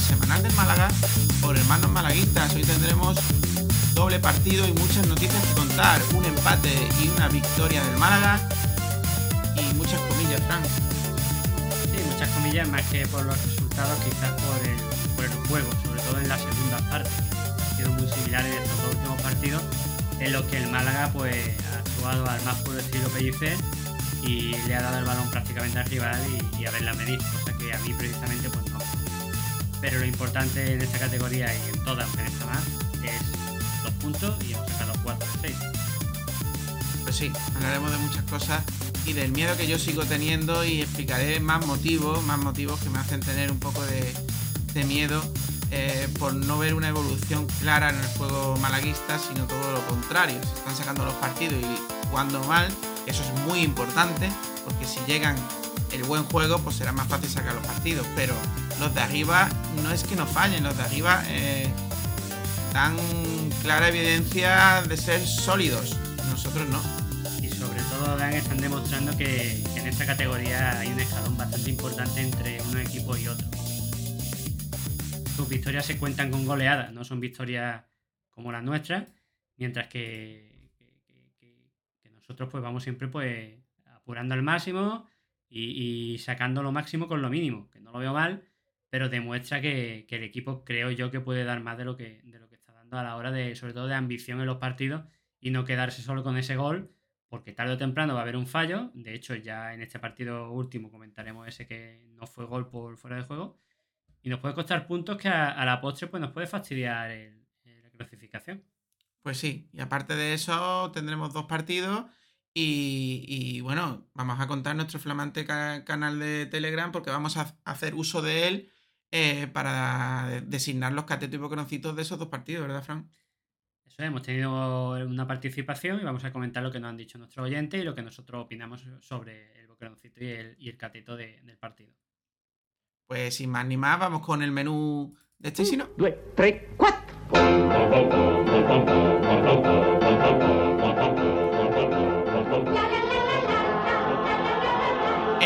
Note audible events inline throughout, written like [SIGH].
Semanal del Málaga por hermanos malaguistas. Hoy tendremos doble partido y muchas noticias que contar. Un empate y una victoria del Málaga y muchas comillas, Frank. Sí, muchas comillas, más que por los resultados, quizás por el, por el juego, sobre todo en la segunda parte. Han sido muy similares estos dos últimos partidos, en los que el Málaga pues, ha actuado al más puro estilo Pellicer y le ha dado el balón prácticamente al rival y, y a verla medir, cosa que a mí precisamente pues no. Pero lo importante en esta categoría y en todas, en esta más, es los puntos y hemos sacado 4 de 6. Pues sí, hablaremos de muchas cosas y del miedo que yo sigo teniendo y explicaré más motivos, más motivos que me hacen tener un poco de, de miedo eh, por no ver una evolución clara en el juego malaguista, sino todo lo contrario. Se están sacando los partidos y jugando mal, eso es muy importante, porque si llegan el buen juego, pues será más fácil sacar los partidos. Pero los de arriba no es que no fallen, los de arriba eh, dan clara evidencia de ser sólidos. Nosotros no. Y sobre todo Dan están demostrando que, en esta categoría hay un escalón bastante importante entre un equipo y otro. Sus victorias se cuentan con goleadas, no son victorias como las nuestras, mientras que, nosotros pues vamos siempre pues apurando al máximo y sacando lo máximo con lo mínimo, que no lo veo mal, pero demuestra que, que el equipo creo yo que puede dar más de lo que, de lo que está dando a la hora de, sobre todo de ambición en los partidos y no quedarse solo con ese gol, porque tarde o temprano va a haber un fallo. De hecho, ya en este partido último comentaremos ese que no fue gol por fuera de juego. Y nos puede costar puntos que a, la postre pues nos puede fastidiar la clasificación. Pues sí, y aparte de eso tendremos dos partidos y, y, bueno, vamos a contar nuestro flamante ca- canal de Telegram porque vamos a hacer uso de él eh, para de- designar los catetos y boqueroncitos de esos dos partidos, ¿verdad, Fran? Eso es, hemos tenido una participación y vamos a comentar lo que nos han dicho nuestros oyentes y lo que nosotros opinamos sobre el boqueroncito y el, y el cateto de- del partido. Pues sin más ni más, vamos con el menú de este sino. due, tre, quattro.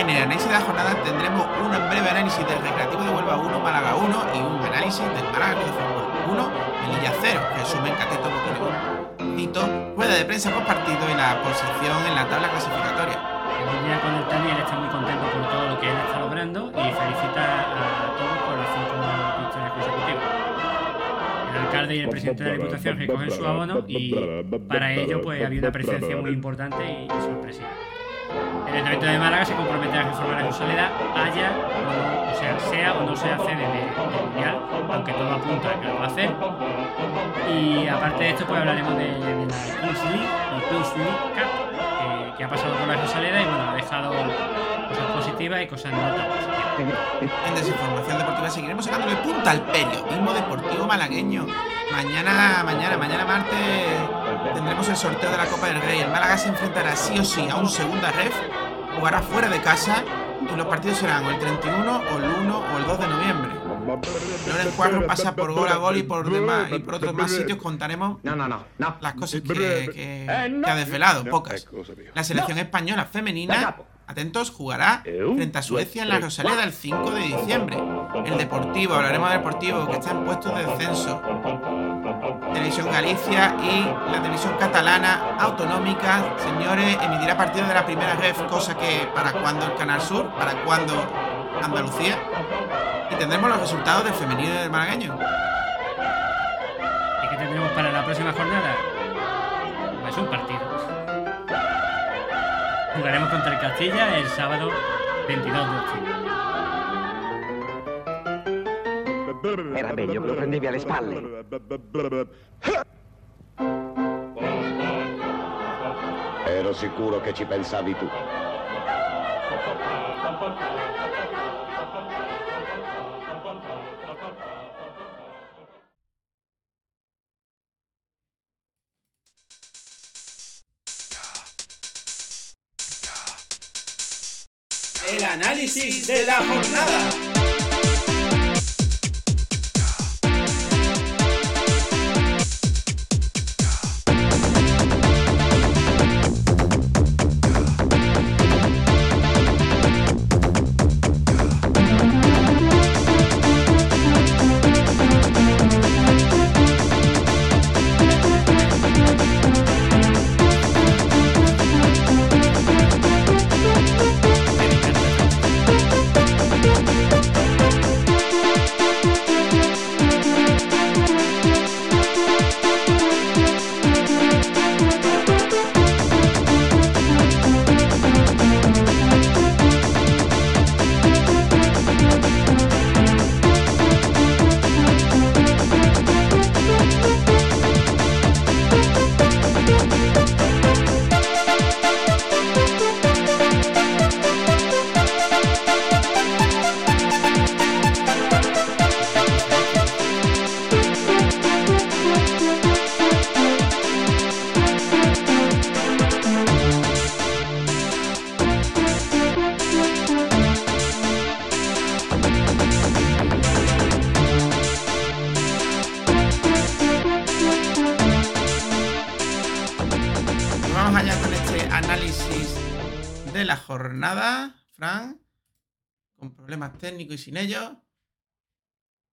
En el análisis de la jornada tendremos un breve análisis del Recreativo de Huelva 1, Málaga 1 y un análisis del Málaga de Fútbol 1, Melilla 0, resumen cateto boqueroncito, rueda de prensa post partido y la posición en la tabla clasificatoria. En línea con el Tani, él está muy contento por todo lo que él está logrando y felicita a todos por las cinco victorias consecutivas. El alcalde y el presidente de la Diputación recogen su abono y para ello pues había una presencia muy importante y sorpresiva. El Ayuntamiento de Málaga se compromete a reformar la Soledad, haya o sea, sea o no sea sede de- del Mundial, aunque todo apunta a que lo va a hacer. Y aparte de esto, pues hablaremos de, de la League League Cup, que, ha pasado por la Rosaleda y bueno, ha dejado cosas positivas y cosas no tan positivas. En Desinformación Deportiva seguiremos sacándole punta al periodismo deportivo malagueño. Mañana, mañana, mañana martes tendremos el sorteo de la Copa del Rey. El Málaga se enfrentará sí o sí a un segunda ref, jugará fuera de casa y los partidos serán o el 31 o el 1 o el 2 de noviembre. Loren Cuadro pasa por gol a gol y por demás y por otros más sitios contaremos No, no, no, no. las cosas que, que- que ha desvelado, pocas. La selección española femenina, atentos, jugará frente a Suecia en la Rosaleda el 5 de diciembre. El Deportivo, hablaremos del Deportivo, que está en puestos de descenso. Televisión Galicia y la televisión catalana autonómica, señores, emitirá partidos de la primera ref, cosa que para cuando el Canal Sur, para cuando Andalucía. Y tendremos los resultados del femenino y del malagueño. ¿Y qué tendremos para la próxima jornada? Pues un partido. Jugaremos contra el Castilla el sábado 22 de octubre. Era meglio che lo prendevi alle spalle. Ero sicuro che ci pensavi tu. Análisis de la jornada. Técnicos y sin ellos.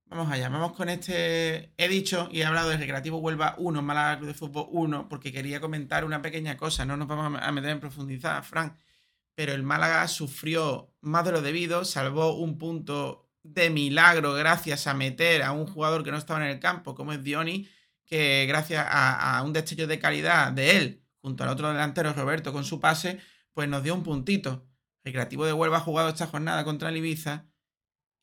Vamos allá, vamos con este. He dicho y he hablado de Recreativo Huelva 1, Málaga Club de Fútbol 1, porque quería comentar una pequeña cosa. No nos vamos a meter en profundidad, Fran. Pero el Málaga sufrió más de lo debido, salvó un punto de milagro gracias a meter a un jugador que no estaba en el campo, como es Dioni, que gracias a, a un destello de calidad de él, junto al otro delantero Roberto con su pase, pues nos dio un puntito. Recreativo de Huelva ha jugado esta jornada contra el Ibiza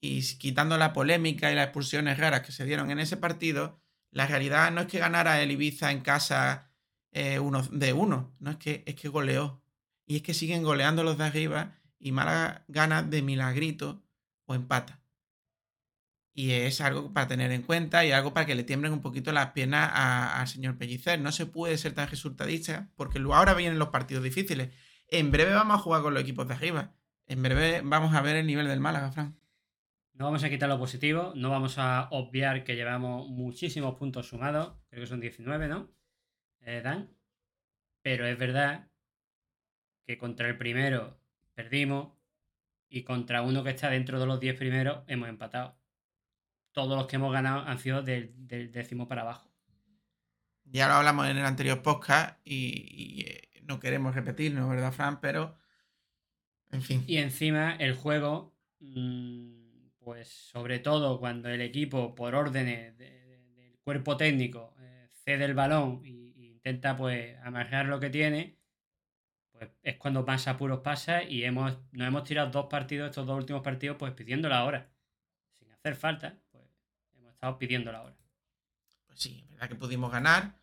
y quitando la polémica y las expulsiones raras que se dieron en ese partido, la realidad no es que ganara el Ibiza en casa eh, uno de uno, no es que es que goleó. Y es que siguen goleando los de arriba y Málaga gana de milagrito o empata. Y es algo para tener en cuenta y algo para que le tiemblen un poquito las piernas al señor Pellicer. No se puede ser tan resultadista porque ahora vienen los partidos difíciles. En breve vamos a jugar con los equipos de arriba. En breve vamos a ver el nivel del Málaga, Fran. No vamos a quitar lo positivo, no vamos a obviar que llevamos muchísimos puntos sumados, creo que son 19, ¿no? Eh, Dan. Pero es verdad que contra el primero perdimos y contra uno que está dentro de los 10 primeros hemos empatado. Todos los que hemos ganado han sido del, del décimo para abajo. Ya lo hablamos en el anterior podcast y, y eh, no queremos repetirnos, ¿verdad, Fran? Pero, en fin. Y encima el juego, mmm, pues sobre todo cuando el equipo, por órdenes de, de, del cuerpo técnico, eh, cede el balón e intenta pues amarrar lo que tiene, pues es cuando más apuros pasa y hemos, nos hemos tirado dos partidos, estos dos últimos partidos, pues pidiendo la hora. Sin hacer falta, pues hemos estado pidiendo la hora. Pues sí, es verdad que pudimos ganar.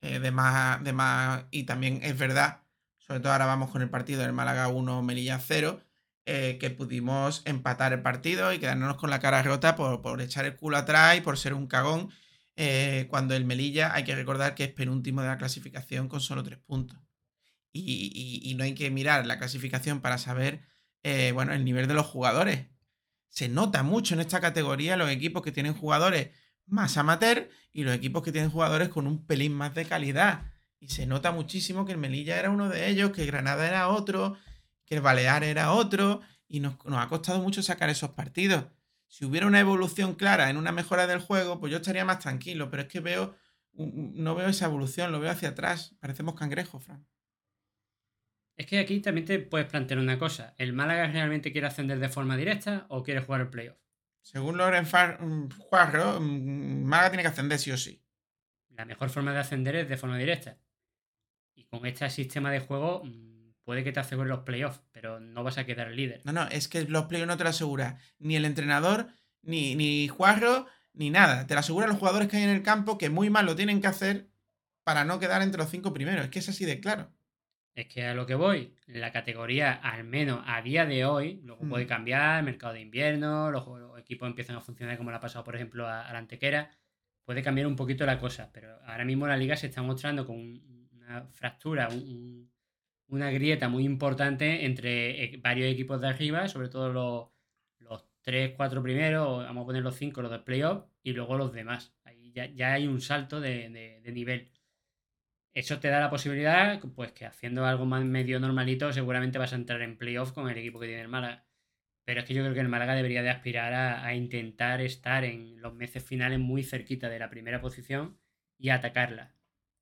Eh, de más, de más, y también es verdad, sobre todo ahora vamos con el partido del Málaga 1, Melilla 0, eh, que pudimos empatar el partido y quedarnos con la cara rota por, por echar el culo atrás y por ser un cagón. Eh, cuando el Melilla hay que recordar que es penúltimo de la clasificación con solo tres puntos. Y, y, no hay que mirar la clasificación para saber eh, bueno, el nivel de los jugadores. Se nota mucho en esta categoría los equipos que tienen jugadores más amateur y los equipos que tienen jugadores con un pelín más de calidad. Y se nota muchísimo que el Melilla era uno de ellos, que Granada era otro, que el Balear era otro, y nos, nos, ha costado mucho sacar esos partidos. Si hubiera una evolución clara en una mejora del juego, pues yo estaría más tranquilo, pero es que veo, no veo esa evolución, lo veo hacia atrás, parecemos cangrejos, Fran. Es que aquí también te puedes plantear una cosa. ¿El Málaga realmente quiere ascender de forma directa o quiere jugar el playoff? Según Loren Juarro, Málaga tiene que ascender sí o sí. La mejor forma de ascender es de forma directa. Y con este sistema de juego mm, puede que te aseguren los playoffs, pero no vas a quedar líder. No, no, es que los playoffs no te lo asegura ni el entrenador, ni, ni Juarro, ni nada. Te lo aseguran los jugadores que hay en el campo que muy mal lo tienen que hacer para no quedar entre los cinco primeros. Es que es así de claro. es que a lo que voy, la categoría, al menos a día de hoy, luego puede Mm. cambiar, mercado de invierno, los, los equipos empiezan a funcionar como le ha pasado, por ejemplo, a, a la Antequera, puede cambiar un poquito la cosa, pero ahora mismo la liga se está mostrando con un- una fractura, un- un- una grieta muy importante entre e- varios equipos de arriba, sobre todo los, los 3, 4 primeros, vamos a poner los 5, los de playoff, y luego los demás. Ahí ya, ya hay un salto de, de- nivel. Eso te da la posibilidad, pues que haciendo algo más medio normalito, seguramente vas a entrar en playoff con el equipo que tiene el Málaga. Pero es que yo creo que el Málaga debería de aspirar a, a intentar estar en los meses finales muy cerquita de la primera posición y atacarla.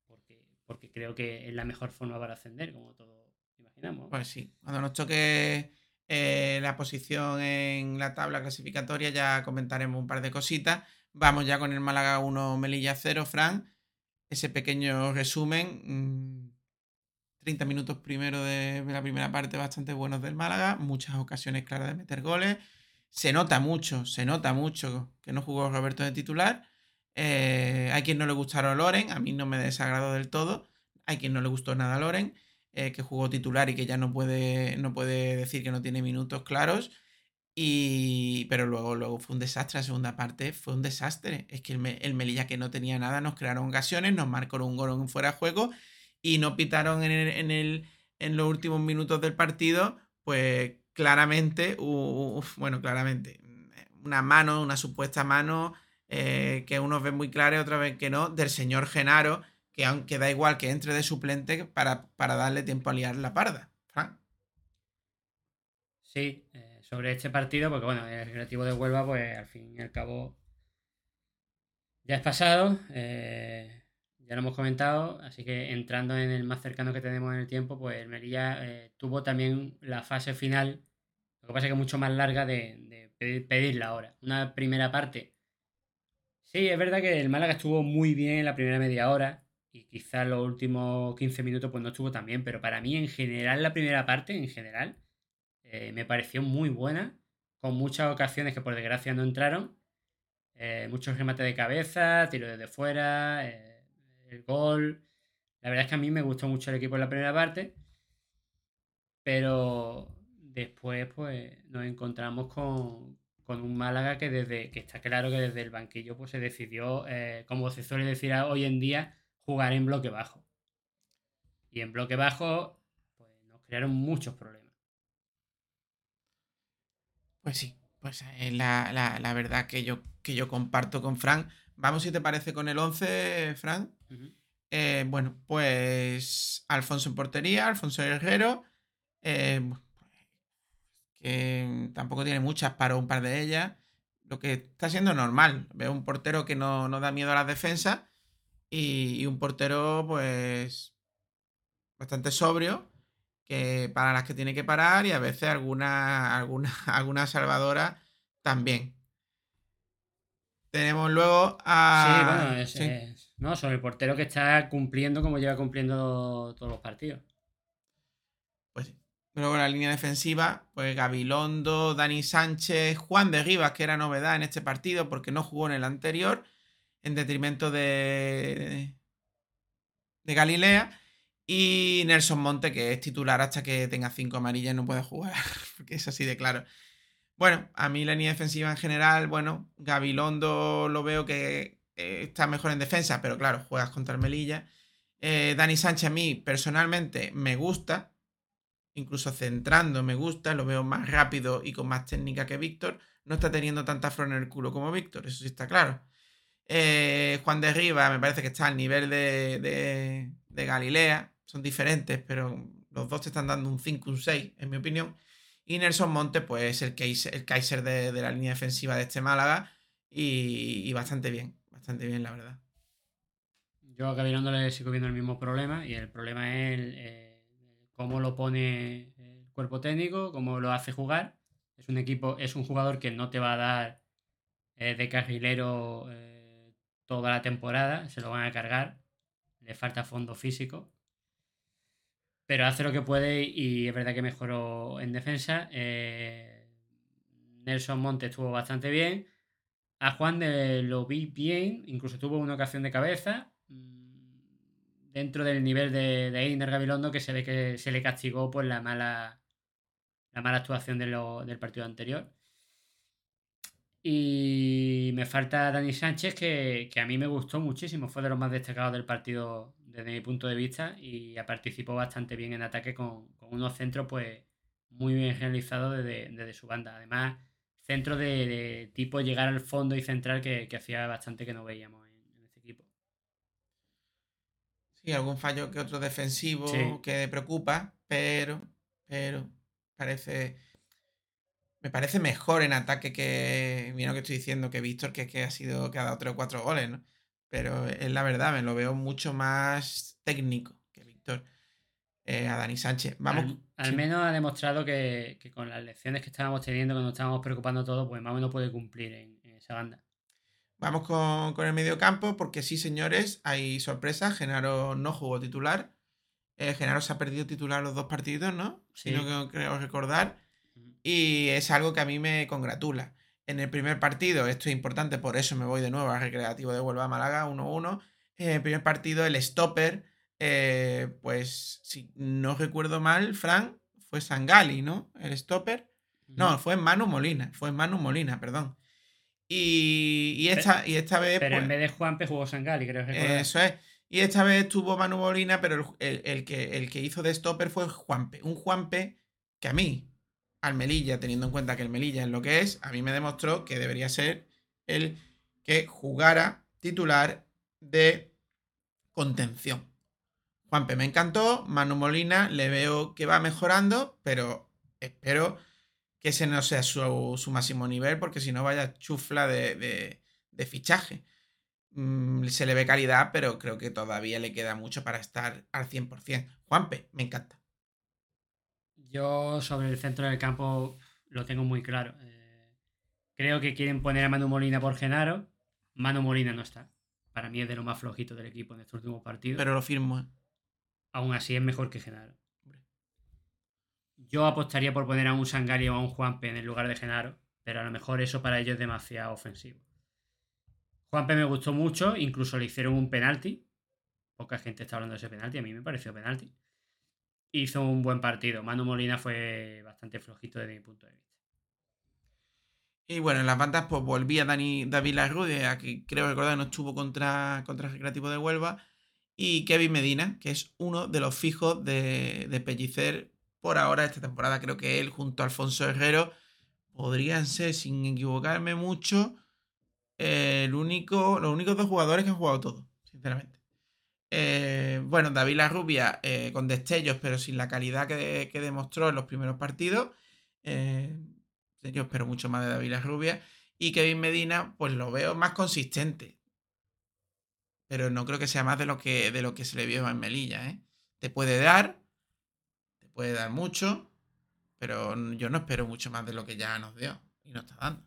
Porque, porque creo que es la mejor forma para ascender, como todos Pues sí, cuando nos toque eh, la posición en la tabla clasificatoria ya comentaremos un par de cositas. Vamos ya con el Málaga 1, Melilla 0, Fran. Ese pequeño resumen. mm, 30 minutos primero de la primera parte bastante buenos del Málaga, muchas ocasiones claras de meter goles. Se nota mucho, se nota mucho que no jugó Roberto de titular. Eh, hay quien no le gustaron Loren, a mí no me desagradó del todo. Hay quien no le gustó nada a Loren, eh, que jugó titular y que ya no puede, no puede decir que no tiene minutos claros. Y, pero luego, luego fue un desastre la segunda parte, fue un desastre. Es que el, Me- el Melilla que no tenía nada, nos crearon ocasiones, nos marcaron un gol en fuera de juego y no pitaron en, el- en, el- en los últimos minutos del partido, pues claramente, bueno, claramente, una mano, una supuesta mano, eh, que unos ven muy clara y otros ven que no, del señor Genaro, que aunque da igual que entre de suplente para, para darle tiempo a liar la parda. Sí, eh, sobre este partido, porque bueno, el relativo de Huelva, pues al fin y al cabo ya es pasado, eh, ya lo hemos comentado, así que entrando en el más cercano que tenemos en el tiempo, pues el Melilla eh, tuvo también la fase final, lo que pasa es que mucho más larga de, de pedir- pedirla ahora. Una primera parte. Sí, es verdad que el Málaga estuvo muy bien en la primera media hora y quizás los últimos 15 minutos pues no estuvo tan bien, pero para mí en general la primera parte, en general, eh, me pareció muy buena, con muchas ocasiones que por desgracia no entraron, eh, muchos remates de cabeza, tiro desde fuera, eh, el gol. La verdad es que a mí me gustó mucho el equipo en la primera parte, pero después pues nos encontramos con, con un Málaga que desde que está claro que desde el banquillo pues se decidió, como se suele decir hoy en día, jugar en bloque bajo. Y en bloque bajo pues nos crearon muchos problemas. Pues sí, pues es la, la- la verdad que yo, que yo comparto con Fran. Vamos, si te parece, con el 11, Fran. Eh, bueno, pues Alfonso en portería, Alfonso Herrero, eh, que tampoco tiene muchas, paró un par de ellas, lo que está siendo normal. Veo un portero que no, no da miedo a las defensas y, y un portero pues bastante sobrio, que para las que tiene que parar y a veces alguna, alguna, [LAUGHS] alguna salvadora también. Tenemos luego a... sí, bueno, es, sí. es- no, sobre el portero que está cumpliendo como lleva cumpliendo todos los partidos. Pues sí. Luego la línea defensiva, pues Gabilondo, Dani Sánchez, Juan de Rivas, que era novedad en este partido porque no jugó en el anterior, en detrimento de, de Galilea. Y Nelson Monte, que es titular hasta que tenga cinco amarillas, no puede jugar, [LAUGHS] porque es así de claro. Bueno, a mí la línea defensiva en general, bueno, Gabilondo lo veo que está mejor en defensa, pero claro, juegas contra el Melilla. Eh, Dani Sánchez a mí personalmente me gusta, incluso centrando me gusta, lo veo más rápido y con más técnica que Víctor. No está teniendo tanta flor en el culo como Víctor, eso sí está claro. Eh, Juan de Riva me parece que está al nivel de, de- Galilea, son diferentes, pero los dos te están dando un 5, un 6, en mi opinión. Y Nelson Monte, pues el Kaiser, el Kaiser de, de la línea defensiva de este Málaga y, bastante bien, bastante bien, la verdad. Yo a Gabilondo le sigo viendo el mismo problema y el problema es eh, cómo lo pone el cuerpo técnico, cómo lo hace jugar. Es un equipo, es un jugador que no te va a dar eh, de carrilero toda la temporada, se lo van a cargar, le falta fondo físico. Pero hace lo que puede y es verdad que mejoró en defensa. Eh, Nelson Monte estuvo bastante bien. A Juan de lo vi bien, incluso tuvo una ocasión de cabeza. Mm, dentro del nivel de, de Einer Gabilondo que se ve que se le castigó por la mala, la mala actuación del partido anterior. Y me falta Dani Sánchez, que, que a mí me gustó muchísimo, fue de los más destacados del partido desde mi punto de vista y participó bastante bien en ataque con, con unos centros pues muy bien realizados desde, desde su banda. Además, centros de, de tipo llegar al fondo y central que, que hacía bastante que no veíamos en, en este equipo. Sí, algún fallo que otro defensivo Sí. que preocupa, pero, pero, parece, me parece mejor en ataque que, mira lo que estoy diciendo, que Víctor, que, que ha sido, que ha dado tres o cuatro goles, ¿no? Pero es la verdad, me lo veo mucho más técnico que Víctor. Eh, a Dani Sánchez. Vamos. al, menos ha demostrado que, que con las lecciones que estábamos teniendo, que nos estábamos preocupando todos, pues más o menos puede cumplir en, en esa banda. Vamos con, con el medio campo, porque sí, señores, hay sorpresa. Genaro no jugó titular. Eh, Genaro se ha perdido titular los dos partidos, ¿no? Si Sí. no creo recordar. Y es algo que a mí me congratula. En el primer partido, esto es importante, por eso me voy de nuevo al Recreativo de Huelva Málaga, 1-1. En el primer partido, el stopper, eh, pues si no recuerdo mal, Fran, fue Sangali, ¿no? El stopper. No, fue Manu Molina, fue Manu Molina, perdón. Y, y esta, y esta vez. Pero en pues, vez de Juanpe jugó Sangali, creo recordar. eso es. Y esta vez tuvo Manu Molina, pero el, el- el que, el que hizo de stopper fue Juanpe. Un Juanpe que a mí, al Melilla, teniendo en cuenta que el Melilla es lo que es, a mí me demostró que debería ser el que jugara titular de contención. Juanpe me encantó, Manu Molina le veo que va mejorando, pero espero que ese no sea su, su máximo nivel, porque si no vaya chufla de, de- fichaje. Mm, se le ve calidad, pero creo que todavía le queda mucho para estar al 100%. Juanpe, me encanta. Yo sobre el centro del campo lo tengo muy claro. Eh, creo que quieren poner a Manu Molina por Genaro. Manu Molina no está. Para mí es de lo más flojito del equipo en estos últimos partidos. Pero lo firmo. ¿eh? Aún así es mejor que Genaro. Yo apostaría por poner a un Sangali o a un Juanpe en el lugar de Genaro, pero a lo mejor eso para ellos es demasiado ofensivo. Juanpe me gustó mucho, incluso le hicieron un penalti. Poca gente está hablando de ese penalti, a mí me pareció penalti. Hizo un buen partido. Manu Molina fue bastante flojito desde mi punto de vista. Y bueno, en las bandas pues volvía Dani, David Larrude, que creo recordar que no estuvo contra, contra el Recreativo de Huelva. Y Kevin Medina, que es uno de los fijos de, de Pellicer por ahora esta temporada. Creo que él junto a Alfonso Herrero podrían ser, sin equivocarme mucho, el único, los únicos dos jugadores que han jugado todo, sinceramente. Eh, bueno, David Larrubia eh, con destellos, pero sin la calidad que, demostró en los primeros partidos. Eh, yo espero mucho más de David Larrubia. Y Kevin Medina, pues lo veo más consistente. Pero no creo que sea más de lo que, de lo que se le vio en Melilla. Te puede dar, te puede dar mucho, pero yo no espero mucho más de lo que ya nos dio y nos está dando.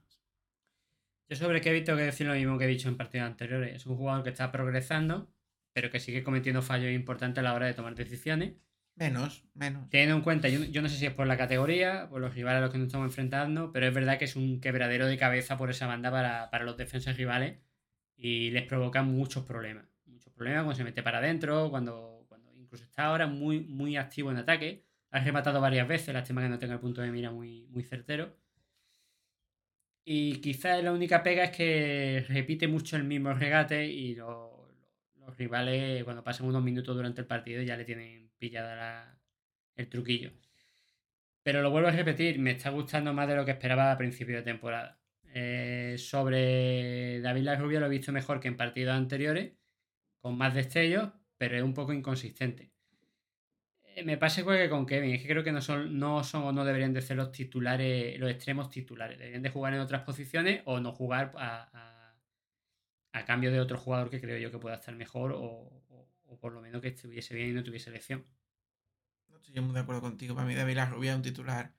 Yo sobre Kevin tengo que decir lo mismo que he dicho en partidos anteriores. Es un jugador que está progresando, pero que sigue cometiendo fallos importantes a la hora de tomar decisiones. Menos, menos. Teniendo en cuenta, yo, yo no sé si es por la categoría, por los rivales a los que nos estamos enfrentando, pero es verdad que es un quebradero de cabeza por esa banda para, para los defensas rivales y les provoca muchos problemas. Muchos problemas cuando se mete para adentro, cuando, cuando incluso está ahora muy, muy activo en ataque. Ha rematado varias veces, lástima que no tenga el punto de mira muy, muy certero. Y quizás la única pega es que repite mucho el mismo regate y lo- rivales cuando pasan unos minutos durante el partido ya le tienen pillada la- el truquillo. Pero lo vuelvo a repetir, me está gustando más de lo que esperaba a principio de temporada. Eh, sobre David Larrubia lo he visto mejor que en partidos anteriores, con más destellos, pero es un poco inconsistente. Eh, me pasa igual que con Kevin, es que creo que no son, no son o no deberían de ser los titulares, los extremos titulares. Deberían de jugar en otras posiciones o no jugar a- a cambio de otro jugador que creo yo que pueda estar mejor o, o- o por lo menos que estuviese bien y no tuviese lesión. No estoy muy de acuerdo contigo. Para mí David Larrubia es un titular.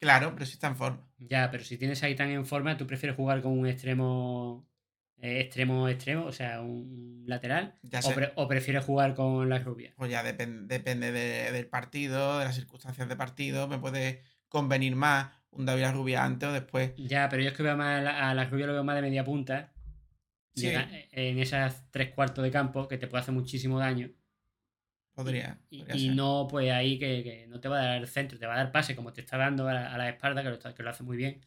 Claro, pero sí está en forma. Ya, pero si tienes ahí tan en forma, tú prefieres jugar con un extremo, eh, extremo, extremo, o sea, un lateral, Ya o, pre- o prefieres jugar con la rubia. Pues ya depen- depende de- del partido, de las circunstancias de partido. Me puede convenir más un David Larrubia antes o después. Ya, pero yo es que veo más a la, a la rubia lo veo más de media punta, Sí. llega- en esas tres cuartos de campo, que te puede hacer muchísimo daño. Podría. Y, podría y ser. no, pues ahí que, que no te va a dar centro, te va a dar pase como te está dando a la, a la espalda, que lo, está- que lo hace muy bien.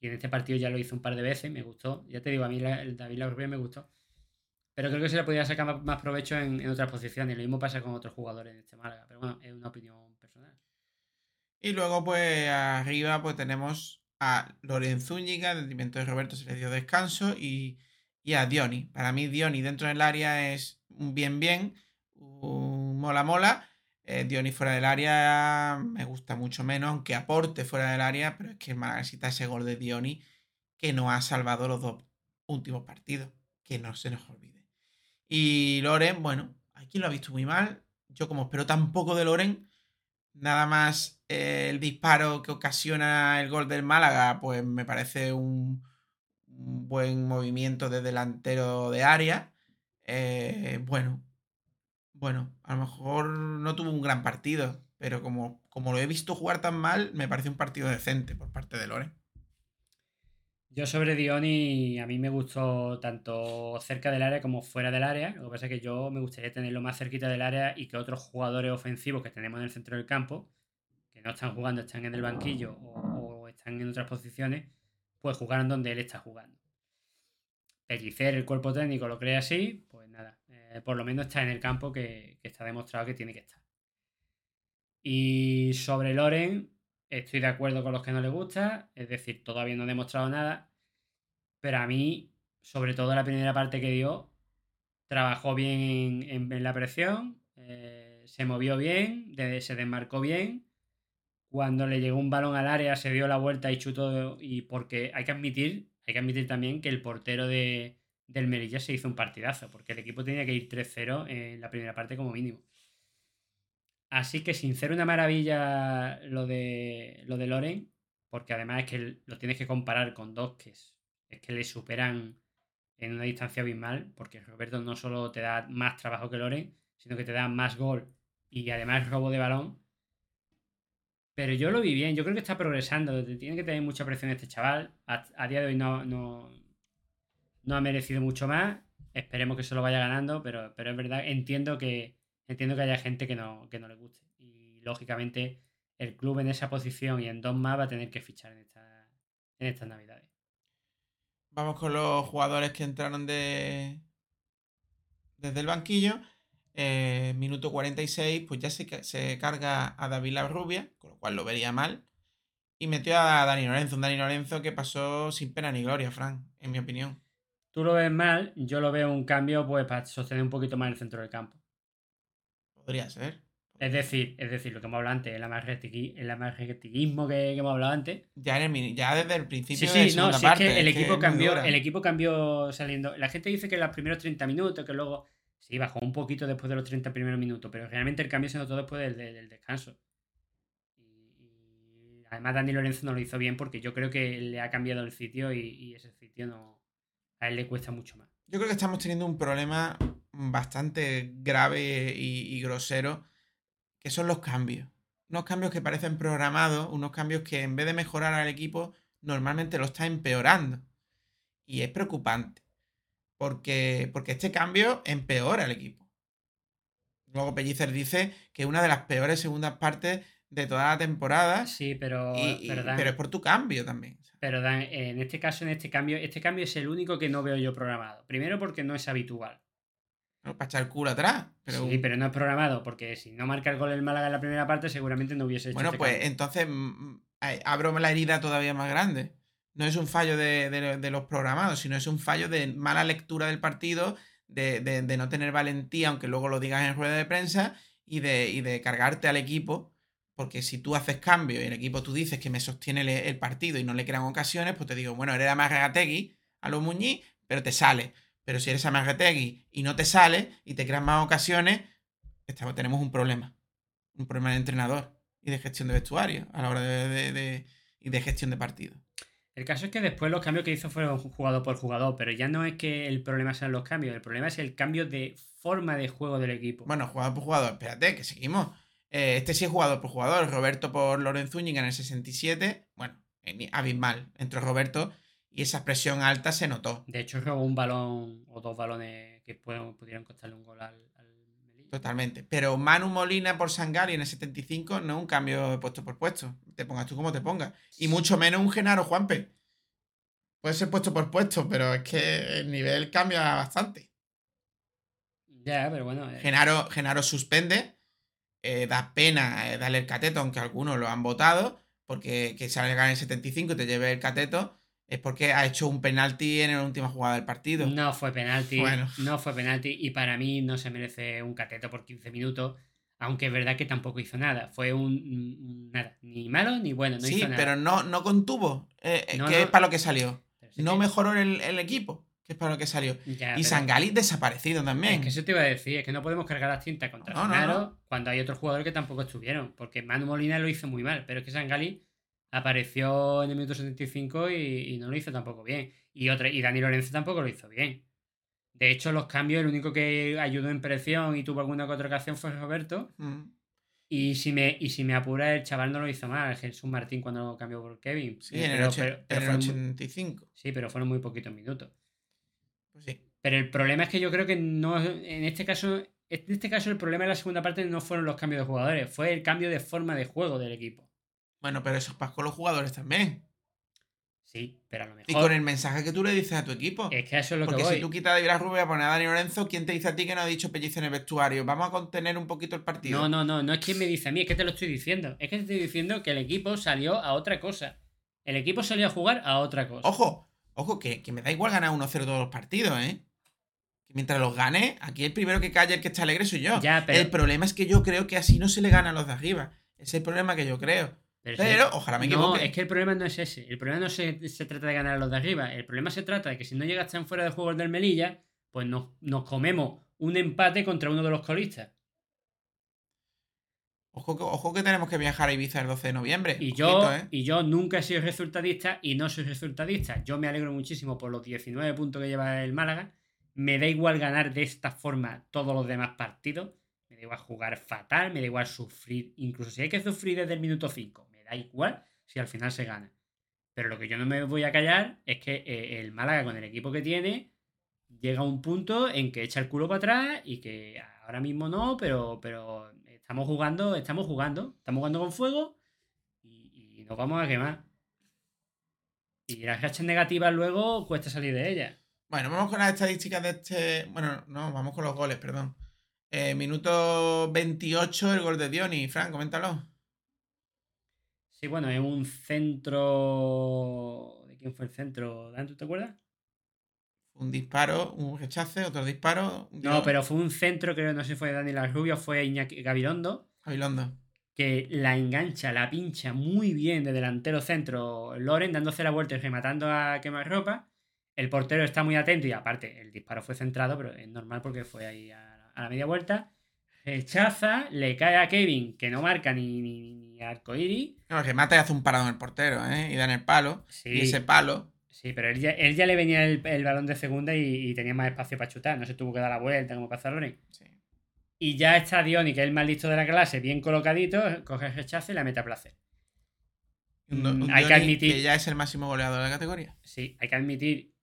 Y en este partido ya lo hizo un par de veces, me gustó. Ya te digo, a mí la- el David Laurent me gustó. Pero creo que se le podría sacar más, más provecho en, en otras posiciones. Lo mismo pasa con otros jugadores en este Málaga. Pero bueno, es una opinión personal. Y luego, pues arriba, pues tenemos a Loren Zúñiga, en detrimento de Roberto se le dio descanso, y, y a Dioni. Para mí, Dioni dentro del área es un bien bien, un mola mola. Eh, Dioni fuera del área me gusta mucho menos, aunque aporte fuera del área, pero es que el Málaga necesita ese gol de Dioni que nos ha salvado los dos últimos partidos, que no se nos olvide. Y Loren, bueno, aquí lo ha visto muy mal. Yo como espero tan poco de Loren, nada más eh, el disparo que ocasiona el gol del Málaga, pues me parece un, un buen movimiento de delantero de área. Eh, bueno, bueno, a lo mejor no tuvo un gran partido, pero como, como lo he visto jugar tan mal, me parece un partido decente por parte de Loren. Yo sobre Dioni, a mí me gustó tanto cerca del área como fuera del área. Lo que pasa es que yo me gustaría tenerlo más cerquita del área y que otros jugadores ofensivos que tenemos en el centro del campo, que no están jugando, están en el banquillo o, o están en otras posiciones, pues jugaran donde él está jugando. Pellicer, el cuerpo técnico, lo cree así, pues nada, eh, por lo menos está en el campo que, está demostrado que tiene que estar. Y sobre Loren, estoy de acuerdo con los que no le gusta, es decir, todavía no ha demostrado nada, pero a mí, sobre todo la primera parte que dio, trabajó bien en, la presión, eh, se movió bien, se desmarcó bien. Cuando le llegó un balón al área, se dio la vuelta y chutó. Y porque hay que admitir, hay que admitir también que el portero de, del Melilla se hizo un partidazo, porque el equipo tenía que ir 3-0 en la primera parte como mínimo. Así que sin ser una maravilla lo de, lo de Loren, porque además es que lo tienes que comparar con dos que es, es que le superan en una distancia abismal, porque Roberto no solo te da más trabajo que Loren, sino que te da más gol y además robo de balón. Pero yo lo vi bien, yo creo que está progresando, tiene que tener mucha presión este chaval. A, día de hoy no, ha merecido mucho más. Esperemos que se lo vaya ganando, pero, es verdad, entiendo que, entiendo que haya gente que no, que le guste. Y lógicamente el club en esa posición y en dos más va a tener que fichar en, en estas navidades. Vamos con los jugadores que entraron de desde el banquillo. Eh, minuto 46, pues ya se, ca- se carga a David Rubia, con lo cual lo vería mal. Y metió a Dani Lorenzo, un Dani Lorenzo que pasó sin pena ni gloria, Fran, en mi opinión. Tú lo ves mal, yo lo veo un cambio pues para sostener un poquito más el centro del campo. Podría ser. Es decir, es decir, lo que hemos hablado antes, el amargetiguismo que, que hemos hablado antes. Ya, en el mini- ya desde el Sí, principio de sí, no, es que el que equipo cambió, el equipo cambió saliendo. La gente dice que los primeros 30 minutos, que luego sí bajó un poquito después de los 30 primeros minutos, pero realmente el cambio se notó después del, descanso. Y, además Dani Lorenzo no lo hizo bien porque yo creo que le ha cambiado el sitio y, y ese sitio no a él le cuesta mucho más. Yo creo que estamos teniendo un problema bastante grave y, y grosero, que son los cambios. Unos cambios que parecen programados, unos cambios que en vez de mejorar al equipo, normalmente lo está empeorando. Y es preocupante, porque, porque este cambio empeora al equipo. Luego Pellicer dice que una de las peores segundas partes de toda la temporada, Sí, pero, y- y- pero, Dan, pero es por tu cambio también. pero Dan, en este caso, en este cambio, este cambio es el único que no veo yo programado. Primero porque no es habitual. ¿no? Para echar el culo atrás. Pero sí, pero no es programado, porque si no marca el gol el Málaga en la primera parte, seguramente no hubiese hecho Bueno, este pues cambio. entonces mm, ay, abro la herida todavía más grande. No es un fallo de, de- los programados, sino es un fallo de mala lectura del partido, de, de- no tener valentía, aunque luego lo digas en rueda de prensa, y de, y de cargarte al equipo. Porque si tú haces cambio y el equipo tú dices que me sostiene el, partido y no le crean ocasiones, pues te digo, bueno, eres Amargategui a los Muñiz, pero te sale. Pero si eres Amargategui y no te sale y te crean más ocasiones, estamos- tenemos un problema. Un problema de entrenador y de gestión de vestuario a la hora de- y de gestión de partido. El caso es que después los cambios que hizo fueron jugador por jugador, pero ya no es que el problema sean los cambios, el problema es el cambio de forma de juego del equipo. Bueno, jugador por jugador, espérate, que seguimos. Eh, este sí es jugador por jugador. Roberto por Loren Zúñiga en el 67. Bueno, abismal. Entró Roberto y esa presión alta se notó. De hecho, robó un balón o dos balones que pueden- pudieron costarle un gol al. Totalmente. Pero Manu Molina por Sangali en el 75 no es un cambio de puesto por puesto. Te pongas tú como te pongas. Y mucho menos un Genaro Juanpe. Puede ser puesto por puesto, pero es que el nivel cambia bastante. Ya, pero bueno. eh, Genaro, Genaro suspende. eh, da pena eh, darle el cateto, aunque algunos lo han votado. Porque que salga en el 75 y te lleve el cateto. Es porque ha hecho un penalti en la última jugada del partido. No fue penalti. Bueno. No fue penalti. Y para mí no se merece un cateto por 15 minutos. Aunque es verdad que tampoco hizo nada. Fue un, nada. Ni malo ni bueno. No sí, hizo nada. pero no, no contuvo. eh, eh, No, que no. es para lo que salió. Sí No que- mejoró el, el equipo, que es para lo que salió. Ya, y pero- Sangali desaparecido también. Es que eso te iba a decir, es que no podemos cargar las tintas contra Genaro cuando hay otros jugadores que tampoco estuvieron. Porque Manu Molina lo hizo muy mal, pero es que Sangali apareció en el minuto 75 y, y no lo hizo tampoco bien. Y, otra, y Dani Lorenzo tampoco lo hizo bien. De hecho, los cambios, el único que ayudó en presión y tuvo alguna que otra ocasión fue Roberto. Mm, Y si me, y si me apura, el chaval no lo hizo mal, Jesús Martín cuando lo cambió por Kevin. Sí, en el, Pero- ocho- pero- pero en el fueron muy- 85. sí, pero fueron muy poquitos minutos. Pues sí. Pero el problema es que yo creo que no. En este caso. En este caso, el problema de la segunda parte no fueron los cambios de jugadores, fue el cambio de forma de juego del equipo. Bueno, pero eso pasa con los jugadores también. Sí, pero a lo mejor. Y con el mensaje que tú le dices a tu equipo. Es que a eso es lo Porque que voy. si tú quitas a David Rubio y pones a Dani Lorenzo, ¿quién te dice a ti que no ha dicho pellizo en el vestuario? Vamos a contener un poquito el partido. No, no, no, no es quien me dice a mí, es que te lo estoy diciendo. Es que te estoy diciendo que el equipo salió a otra cosa. El equipo salió a jugar a otra cosa. Ojo, ojo, que, que me da igual ganar 1-0 todos los partidos, ¿eh? Que mientras los gane, aquí el primero que calle, el que está alegre soy yo. Ya, pero- El problema es que yo creo que así no se le gana a los de arriba. Ese es el problema que yo creo. Pero, Pero, ojalá me no, equivoque. es que el problema no es ese. El problema no se, se trata de ganar a los de arriba. El problema se trata de que si no llegas tan fuera de juego el del Melilla, pues nos, nos comemos un empate contra uno de los colistas. Ojo, que- ojo que tenemos que viajar a Ibiza el 12 de noviembre. Y Ojito, yo, ¿eh? y yo nunca he sido resultadista y no soy resultadista. Yo me alegro muchísimo por los 19 puntos que lleva el Málaga. Me da igual ganar de esta forma todos los demás partidos. Me da igual jugar fatal, me da igual sufrir. Incluso si hay que sufrir desde el minuto 5, da igual si al final se gana. Pero lo que yo no me voy a callar es que eh, el Málaga con el equipo que tiene llega a un punto en que echa el culo para atrás y que ahora mismo no, pero, pero estamos jugando, estamos jugando, estamos jugando con fuego y, nos vamos a quemar. Y las rachas negativas luego cuesta salir de ellas. Bueno, vamos con las estadísticas de este. Bueno, no, vamos con los goles, perdón. Eh, minuto 28, el gol de Dioni. Fran, coméntalo. Sí, bueno, es un centro. ¿De quién fue el centro? ¿Dan, ¿Tú te acuerdas? Un disparo, un rechace, otro disparo. un No, pero fue un centro, creo, no sé si fue Daniel Rubio, fue Iñaki Gabilondo, Gabilondo. que la engancha, la pincha muy bien de delantero centro Loren, dándose la vuelta y rematando a quemarropa. El portero está muy atento y aparte, el disparo fue centrado, pero es normal porque fue ahí a, a la media vuelta. Rechaza, le cae a Kevin, que no marca ni, ni, ni arcoíris. No, el remate y hace un parado en el portero, ¿eh? Y da en el palo. Sí. Y ese palo. Sí, pero él ya, él ya le venía el, el balón de segunda y, y tenía más espacio para chutar. No se tuvo que dar la vuelta como pasa Loren. Sí. Y ya está Dioni, que es el más listo de la clase, bien colocadito, coge el rechazo y la mete a placer. Un, Mm, un hay que admitir- que ya es el máximo goleador de la categoría. Sí, hay que admitir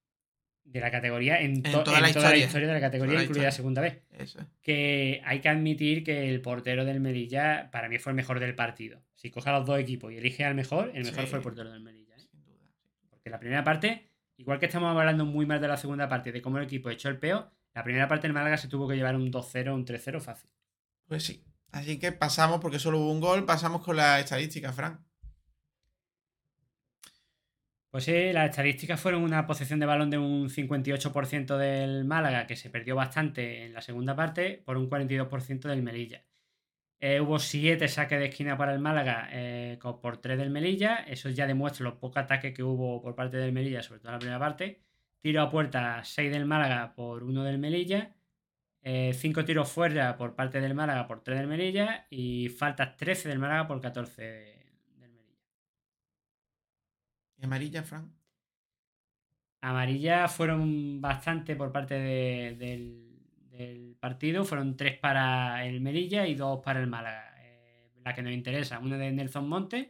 de la categoría en, to- En toda en la historia. de la categoría, la incluida la segunda vez. Eso. Que hay que admitir que el portero del Melilla para mí fue el mejor del partido. Si coge a los dos equipos y elige al mejor, el mejor Sí. fue el portero del Melilla. ¿eh? Sin duda. Porque la primera parte, igual que estamos hablando muy mal de la segunda parte, de cómo el equipo echó el peo, la primera parte el Málaga se tuvo que llevar un 2-0, un 3-0 fácil. Pues sí. Así que pasamos, porque solo hubo un gol, pasamos con la estadística, Fran. Pues sí, las estadísticas fueron una posesión de balón de un 58% del Málaga, que se perdió bastante en la segunda parte, por un 42% del Melilla. Eh, hubo siete saques de esquina para el Málaga eh, por tres del Melilla. Eso ya demuestra los pocos ataques que hubo por parte del Melilla, sobre todo en la primera parte. Tiro a puerta 6 del Málaga por uno del Melilla. Eh, cinco tiros fuera por parte del Málaga por 3 del Melilla. Y faltas 13 del Málaga por 14 de- del Melilla. ¿Y amarilla, Fran? Amarillas fueron bastante por parte de- del, del partido. Fueron tres para el Melilla y dos para el Málaga. Eh, la que nos interesa, una de Nelson Montes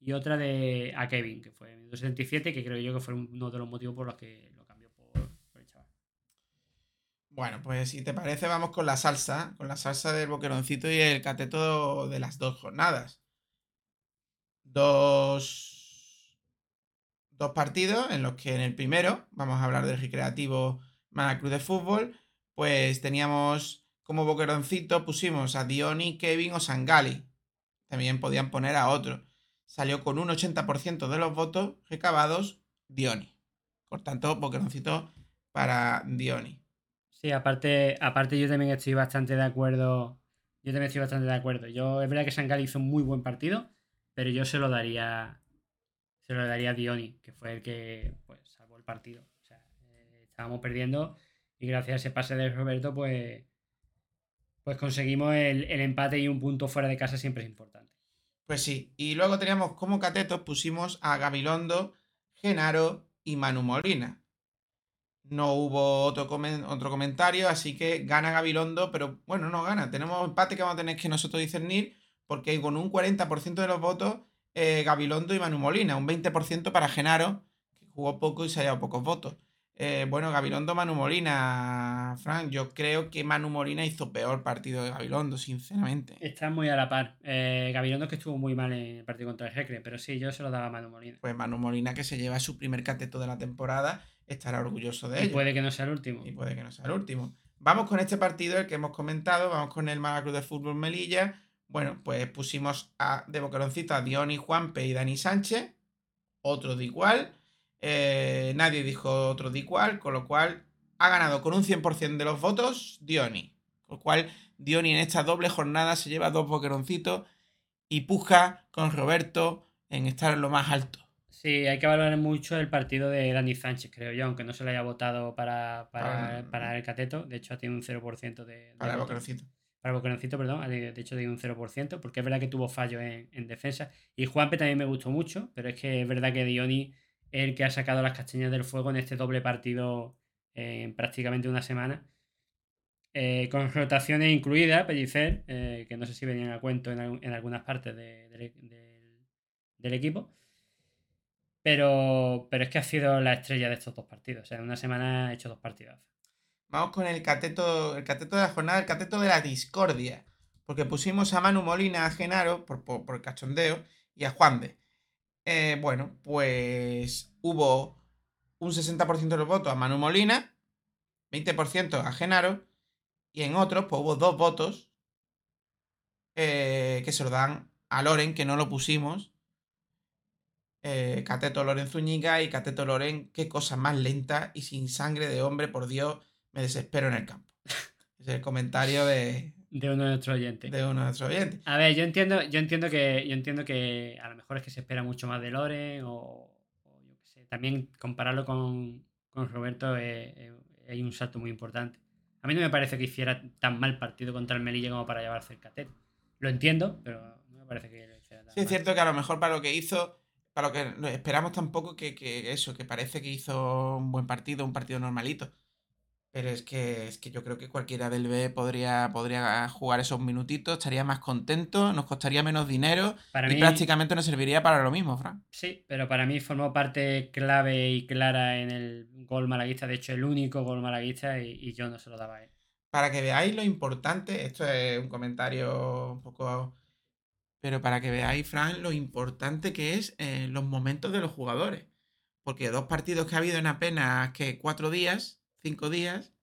y otra de a Kevin, que fue en el minuto 77, que creo yo que fue uno de los motivos por los que lo cambió por, por el chaval. Bueno, pues si te parece, vamos con la salsa, con la salsa del boqueroncito y el cateto de las dos jornadas. Dos, dos partidos en los que en el primero, vamos a hablar del recreativo Cruz de Fútbol, pues teníamos como boqueroncito, pusimos a Dioni, Kevin o Sangali. También podían poner a otro. Salió con un 80% de los votos recabados Dioni. Por tanto, boqueroncito para Dioni. Sí, aparte, aparte yo también estoy bastante de acuerdo. Yo también estoy bastante de acuerdo. Yo, es verdad que Sangali hizo un muy buen partido, pero yo se lo daría. Se lo daría a Dioni, que fue el que pues, salvó el partido. O sea, eh, estábamos perdiendo y gracias a ese pase de Roberto, pues. Pues conseguimos el, el empate y un punto fuera de casa siempre es importante. Pues sí. Y luego teníamos como catetos, pusimos a Gabilondo, Genaro y Manu Molina. No hubo otro, otro comentario, así que gana Gabilondo, pero bueno, no gana. Tenemos empate que vamos a tener que nosotros discernir, porque con un 40% de los votos, eh, Gabilondo y Manu Molina, un 20% para Genaro, que jugó poco y se ha llevado pocos votos. Eh, bueno, Gabilondo, Manu Molina, Frank, yo creo que Manu Molina hizo peor partido de Gabilondo, sinceramente. Está muy a la par. Eh, Gabilondo que estuvo muy mal en el partido contra el Jecre, pero sí, yo se lo daba a Manu Molina. Pues Manu Molina que se lleva su primer cateto de la temporada, estará orgulloso de él. Y puede que no sea el último. Y puede que no sea el último. Vamos con este partido, el que hemos comentado, vamos con el Cruz de Fútbol Melilla. Bueno, pues pusimos a, de boqueroncito a Diony Juanpe y Dani Sánchez, otro de igual. Eh, nadie dijo otro de igual, con lo cual ha ganado con un 100% de los votos Diony. Con lo cual Diony en esta doble jornada se lleva dos boqueroncitos y puja con Roberto en estar en lo más alto. Sí, hay que valorar mucho el partido de Dani Sánchez, creo yo, aunque no se le haya votado para, para, el cateto. De hecho, ha tenido un 0% de. Para el boqueroncito. Para boqueroncito, perdón. De hecho, tiene un 0%, porque es verdad que tuvo fallo en, defensa. Y Juanpe también me gustó mucho, pero es que es verdad que Diony el que ha sacado las castañas del fuego en este doble partido en prácticamente una semana. Eh, con rotaciones incluidas, Pellicer, eh, que no sé si venían a cuento en, algunas partes del equipo. Pero, pero es que ha sido la estrella de estos dos partidos. O sea, en una semana ha hecho dos partidos. Vamos con el cateto, el cateto de la jornada, el cateto de la discordia. Porque pusimos a Manu Molina, a Genaro, por, por el cachondeo, y a Juan de. Eh, bueno, pues hubo un 60% de los votos a Manu Molina, 20% a Genaro, y en otros, pues hubo dos votos eh, que se lo dan a Loren, que no lo pusimos. Eh, Cateto Loren Zúñiga y Cateto Loren, qué cosa más lenta y sin sangre de hombre, por Dios, me desespero en el campo. [LAUGHS] es el comentario de, de uno de nuestros oyentes. De uno de nuestros oyentes. A ver, yo entiendo, yo entiendo que, yo entiendo que a lo mejor es que se espera mucho más de Lore o, yo qué sé. También compararlo con, con Roberto hay un salto muy importante. A mí no me parece que hiciera tan mal partido contra el Melilla como para llevarse el cateto. Lo entiendo, pero no me parece que hiciera tan Sí, es cierto que a lo mejor para lo que hizo, para lo que esperamos tampoco que, que eso, que parece que hizo un buen partido, un partido normalito. Pero es que, es que yo creo que cualquiera del B podría, podría jugar esos minutitos, estaría más contento, nos costaría menos dinero y prácticamente nos serviría para lo mismo, Fran. Sí, pero para mí formó parte clave y clara en el gol malaguista, de hecho el único gol malaguista y, yo no se lo daba a él. Para que veáis lo importante, esto es un comentario un poco... Pero para que veáis, Fran, lo importante que es eh, los momentos de los jugadores. Porque dos partidos que ha habido en apenas que cuatro días cinco días,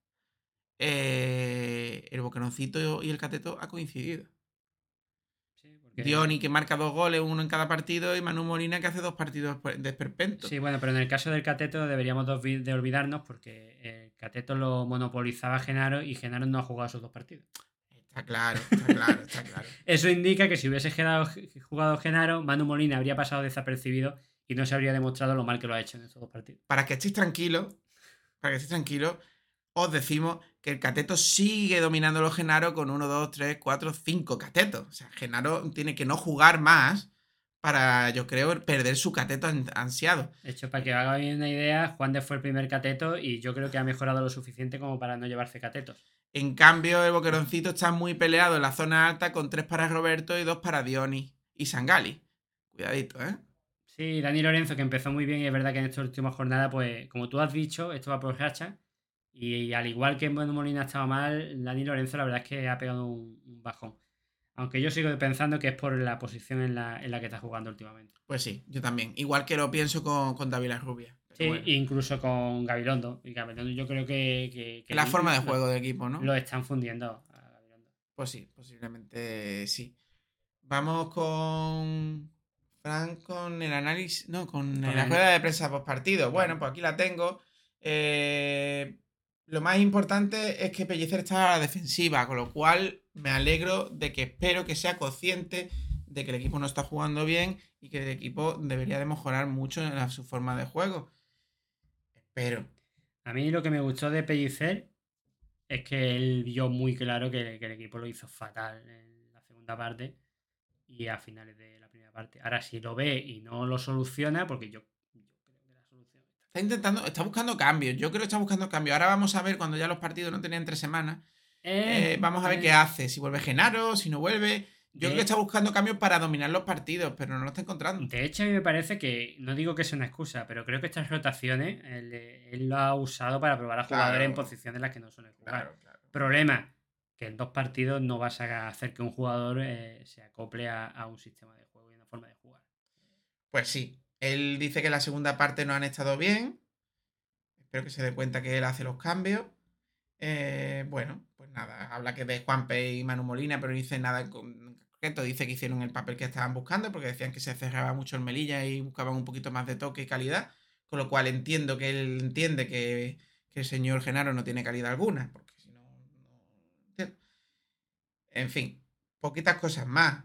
eh, el Boqueroncito y el Cateto ha coincidido. Dioni que marca dos goles, uno en cada partido, y Manu Molina que hace dos partidos de esperpento. Sí, bueno, pero en el caso del Cateto deberíamos de olvidarnos porque el Cateto lo monopolizaba Genaro y Genaro no ha jugado esos dos partidos. Está claro, está claro, está claro. [LAUGHS] Eso indica que si hubiese jugado Genaro, Manu Molina habría pasado desapercibido y no se habría demostrado lo mal que lo ha hecho en esos dos partidos. Para que estéis tranquilos, para que estéis tranquilos, os decimos que el cateto sigue dominando los Genaro con 1, 2, 3, 4, 5 catetos. O sea, Genaro tiene que no jugar más para, yo creo, perder su cateto ansiado. De hecho, para que haga bien una idea, Juan de fue el primer cateto y yo creo que ha mejorado lo suficiente como para no llevarse catetos. En cambio, el boqueroncito está muy peleado en la zona alta con 3 para Roberto y 2 para Dioni y Sangali. Cuidadito, ¿eh? Sí, Dani Lorenzo, que empezó muy bien y es verdad que en esta última jornada, pues como tú has dicho, esto va por racha. Y, al igual que Bueno Molina estaba mal, Dani Lorenzo la verdad es que ha pegado un, bajón. Aunque yo sigo pensando que es por la posición en la, que está jugando últimamente. Pues sí, yo también. Igual que lo pienso con, con David Rubia. Sí, incluso con Gabilondo. Y Gabilondo yo creo que... la forma de juego del equipo, ¿no? Lo están fundiendo a Gabilondo. Pues sí, posiblemente sí. Vamos con Frank con el análisis, no, con, la rueda de prensa post partido. Bueno, pues aquí la tengo. Eh, lo más importante es que Pellicer está a la defensiva, con lo cual me alegro de que espero que sea consciente de que el equipo no está jugando bien y que el equipo debería de mejorar mucho en su forma de juego. Espero. A mí lo que me gustó de Pellicer es que él vio muy claro que, que el equipo lo hizo fatal en la segunda parte y a finales de la primera parte. Ahora, si lo ve y no lo soluciona, porque yo, creo que la solución está... intentando, está buscando cambios. Yo creo que está buscando cambios. Ahora vamos a ver cuando ya los partidos no tenían tres semanas. Eh, eh, vamos a ver eh. qué hace. Si vuelve Genaro, si no vuelve. Yo creo que está buscando cambios para dominar los partidos, pero no lo está encontrando. De hecho, a mí me parece que, no digo que sea una excusa, pero creo que estas rotaciones él, lo ha usado para probar a jugadores en posiciones en las que no suele jugar. Problema, en dos partidos no vas a hacer que un jugador eh, se acople a, un sistema de Pues sí, él dice que la segunda parte no han estado bien. Espero que se dé cuenta que él hace los cambios. Eh, bueno, pues nada, habla que de Juanpe y Manu Molina, pero no dice nada en concreto. Dice que hicieron el papel que estaban buscando porque decían que se cerraba mucho el Melilla y buscaban un poquito más de toque y calidad. Con lo cual entiendo que él entiende que, que el señor Genaro no tiene calidad alguna, porque en fin, poquitas cosas más.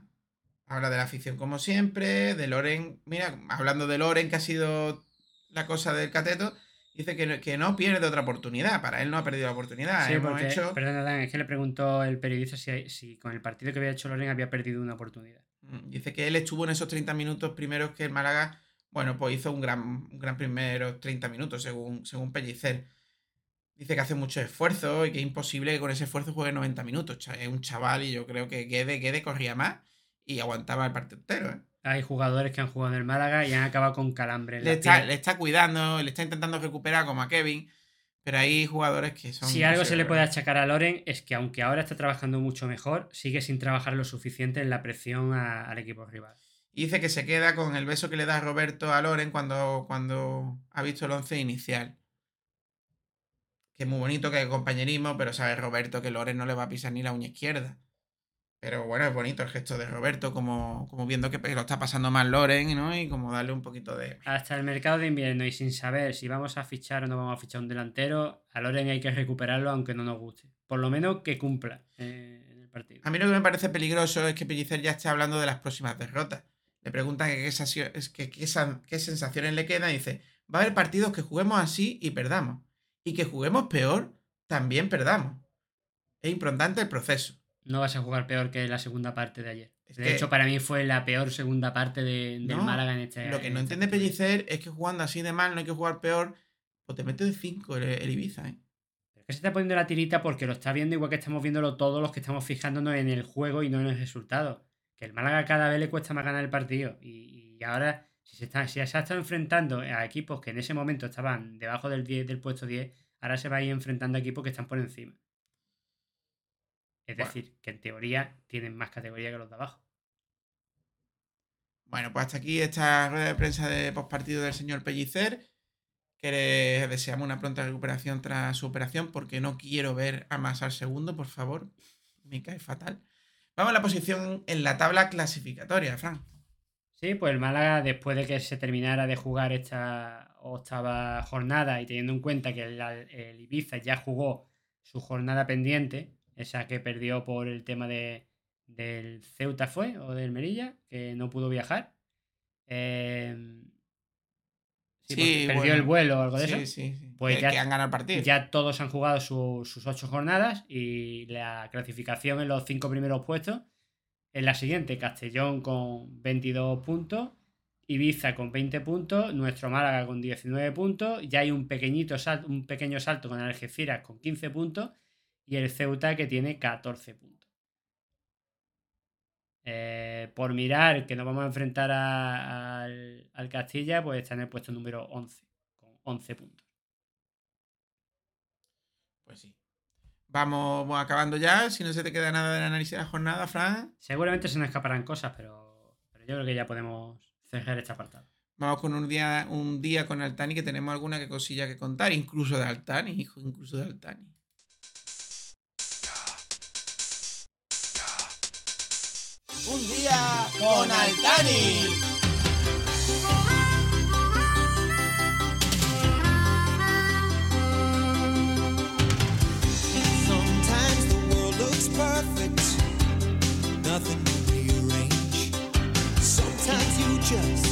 Habla de la afición como siempre, de Loren. Mira, hablando de Loren, que ha sido la cosa del cateto, dice que no, pierde otra oportunidad. Para él no ha perdido la oportunidad. Sí, porque, Perdón, es que le preguntó el periodista si, con el partido que había hecho Loren había perdido una oportunidad. Mm, dice que él estuvo en esos 30 minutos primeros que el Málaga, bueno, pues hizo un gran, un gran primeros 30 minutos, según, según Pellicer dice que hace mucho esfuerzo y que es imposible que con ese esfuerzo juegue 90 minutos. Es un chaval y yo creo que Guede, corría más y aguantaba el partido entero. ¿eh? Hay jugadores que han jugado en el Málaga y han acabado con calambre. le, está, le, está, cuidando, le está intentando recuperar como a Kevin. Pero hay jugadores que son. Si algo se le puede achacar a Loren es que, aunque ahora está trabajando mucho mejor, sigue sin trabajar lo suficiente en la presión al equipo rival. Y dice que se queda con el beso que le da Roberto a Loren cuando, cuando ha visto el once inicial que es muy bonito, que hay compañerismo, pero sabe Roberto que Loren no le va a pisar ni la uña izquierda. Pero bueno, es bonito el gesto de Roberto, como, como viendo que lo está pasando mal Loren, ¿no? Y como darle un poquito de... Hasta el mercado de invierno y sin saber si vamos a fichar o no vamos a fichar un delantero, a Loren hay que recuperarlo aunque no nos guste. Por lo menos que cumpla eh, en el partido. A mí lo que me parece peligroso es que Pellicer ya esté hablando de las próximas derrotas. Le preguntan qué, qué sensaciones le quedan y dice, va a haber partidos que juguemos así y perdamos y que juguemos peor, también perdamos. Es importante el proceso. No vas a jugar peor que la segunda parte de ayer. de hecho, para mí fue la peor segunda parte de, del Málaga en este Lo que no entiende Pellicer es que jugando así de mal no hay que jugar peor, pues te metes de 5 el, Ibiza, ¿eh? Es que se está poniendo la tirita porque lo está viendo igual que estamos viéndolo todos los que estamos fijándonos en el juego y no en el resultado. Que el Málaga cada vez le cuesta más ganar el partido. Y, ahora si se, está, si se ha estado enfrentando a equipos que en ese momento estaban debajo del, 10, del puesto 10, ahora se va a ir enfrentando a equipos que están por encima. Es decir, que en teoría tienen más categoría que los de abajo. Bueno, pues hasta aquí esta rueda de prensa de postpartido del señor Pellicer. Que le deseamos una pronta recuperación tras su operación, porque no quiero ver a más al segundo, por favor. Me cae fatal. Vamos a la posición en la tabla clasificatoria, Fran. Sí, pues el Málaga, después de que se terminara de jugar esta octava jornada y teniendo en cuenta que el, Ibiza ya jugó su jornada pendiente, esa que perdió por el tema de, del Ceuta fue, o del Merilla, que no pudo viajar. Em, sí, perdió el vuelo o algo de eso. Sí, Pues ya, han ganado el partido. Ya todos han jugado sus ocho jornadas y la clasificación en los cinco primeros puestos en la siguiente, Castellón con 22 puntos, Ibiza con 20 puntos, nuestro Málaga con 19 puntos, ya hay un, pequeñito salto, un pequeño salto con Algeciras con 15 puntos y el Ceuta que tiene 14 puntos. Eh, por mirar que nos vamos a enfrentar al, al Castilla, pues está en el puesto número 11, con 11 puntos. Pues sí. Vamos acabando ya. Si no se te queda nada del análisis de la jornada, Fran. Seguramente se nos escaparán cosas, pero, pero yo creo que ya podemos cerrar este apartado. Vamos con un día, un día con Altani que tenemos alguna que cosilla que contar, incluso de Altani, hijo, incluso de Altani. Un día con Altani. Sometimes the world looks perfect, nothing to rearrange. Sometimes you just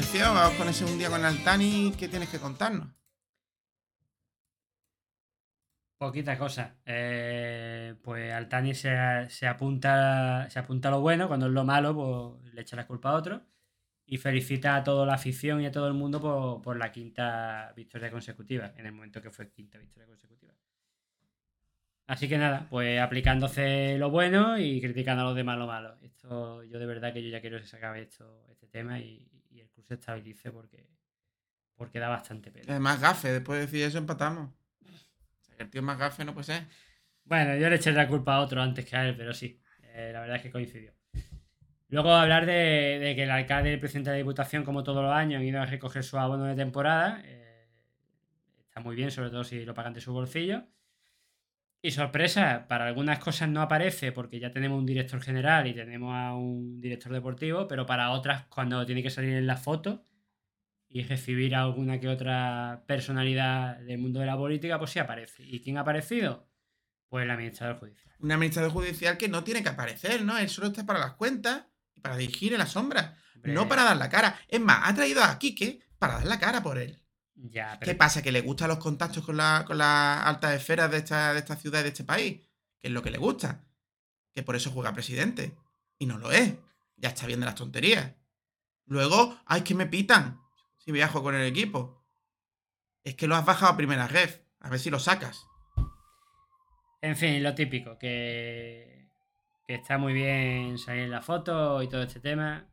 Vamos con ese un día con Altani. ¿Qué tienes que contarnos? Poquita cosa. Eh, pues Altani se, se apunta, se apunta a lo bueno, cuando es lo malo, pues le echa la culpa a otro. Y felicita a toda la afición y a todo el mundo por, por la quinta victoria consecutiva, en el momento que fue quinta victoria consecutiva. Así que nada, pues aplicándose lo bueno y criticando a los demás lo malo. Esto, yo de verdad que yo ya quiero que se acabe esto, este tema y, se estabilice porque, porque da bastante pena. Además, gafe. Después de decir eso, empatamos. O sea, que el tío más gafe no puede ser. Bueno, yo le eché la culpa a otro antes que a él, pero sí, eh, la verdad es que coincidió. Luego hablar de, de que el alcalde y el presidente de la Diputación, como todos los años, han ido a recoger su abono de temporada. eh, está muy bien, sobre todo si lo pagan de su bolsillo. Y sorpresa, para algunas cosas no aparece porque ya tenemos un director general y tenemos a un director deportivo, pero para otras, cuando tiene que salir en la foto y recibir a alguna que otra personalidad del mundo de la política, pues sí aparece. ¿Y quién ha aparecido? Pues el administrador judicial. Un administrador judicial que no tiene que aparecer, ¿no? Él solo está para las cuentas y para dirigir en la sombra. Hombre, No para dar la cara. Es más, ha traído a Quique para dar la cara por él. Ya, pero ¿Qué pasa? ¿Que le gustan los contactos con, la- con las altas esferas de esta, de esta ciudad y de este país? Que es lo que le gusta. Que por eso juega presidente. Y no lo es. Ya está bien de las tonterías. Luego, ¡ay, que me pitan! Si viajo con el equipo. Es que lo has bajado a primera ref. A ver si lo sacas. En fin, lo típico, que, que está muy bien salir en la foto y todo este tema.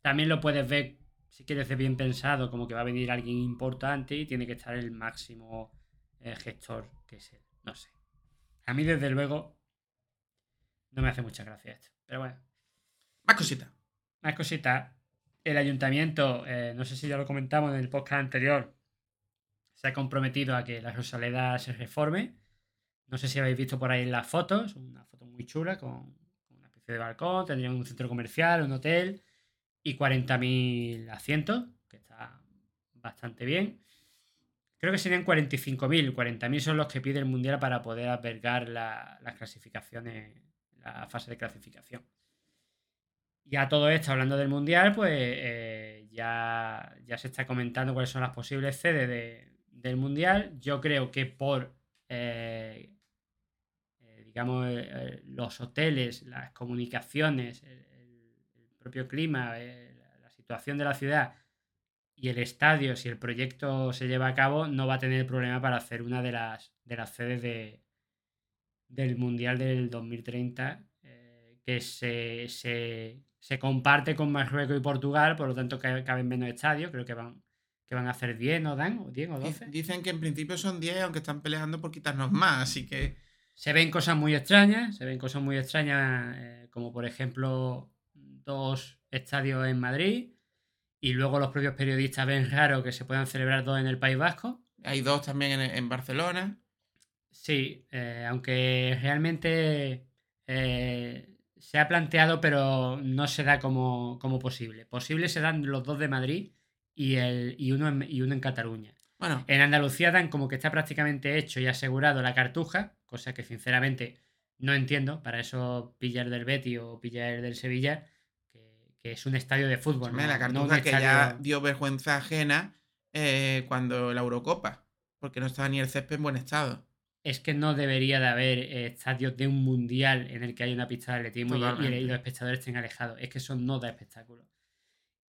También lo puedes ver, si quieres ver bien pensado, como que va a venir alguien importante y tiene que estar el máximo eh, gestor que es él. No sé. A mí, desde luego, no me hace mucha gracia esto. Pero bueno, Más cositas. más cositas. El ayuntamiento, eh, no sé si ya lo comentamos en el podcast anterior, se ha comprometido a que la Rosaleda se reforme. No sé si habéis visto por ahí las fotos, una foto muy chula con, con una especie de balcón, tendría un centro comercial, un hotel y 40.000 asientos, que está bastante bien. Creo que serían 45.000, 40.000 son los que pide el Mundial para poder albergar la- las clasificaciones, la fase de clasificación. Y a todo esto, hablando del Mundial, pues eh, ya, ya se está comentando cuáles son las posibles sedes de- del Mundial. Yo creo que por, eh, eh, digamos, los hoteles, las comunicaciones, propio clima, eh, la, situación de la ciudad y el estadio, si el proyecto se lleva a cabo, no va a tener problema para hacer una de las, de las sedes de, del Mundial del 2030, eh, que se, se, se comparte con Marruecos y Portugal, por lo tanto ca- caben menos estadios, creo que van, que van a hacer 10, ¿no dan? ¿O 10 o 12? Dicen que en principio son 10, aunque están peleando por quitarnos más, así que. Se ven cosas muy extrañas, se ven cosas muy extrañas, eh, como por ejemplo dos estadios en Madrid, y luego los propios periodistas ven raro que se puedan celebrar dos en el País Vasco. Hay dos también en, en Barcelona. Sí, eh, aunque realmente eh, se ha planteado, pero no se da como, como posible. Posible se dan los dos de Madrid y, el, y, uno en, y uno en Cataluña. Bueno, En Andalucía dan como que está prácticamente hecho y asegurado la cartuja, cosa que sinceramente no entiendo. Para eso pillar del Betty o pillar del Sevilla, es un estadio de fútbol. ¿no? la No cartuja que ya dio vergüenza ajena eh, cuando la Eurocopa, porque no estaba ni el césped en buen estado. Es que no debería de haber eh, estadios de un mundial en el que haya una pista de atletismo y, los espectadores estén alejados. Es que eso no da espectáculo.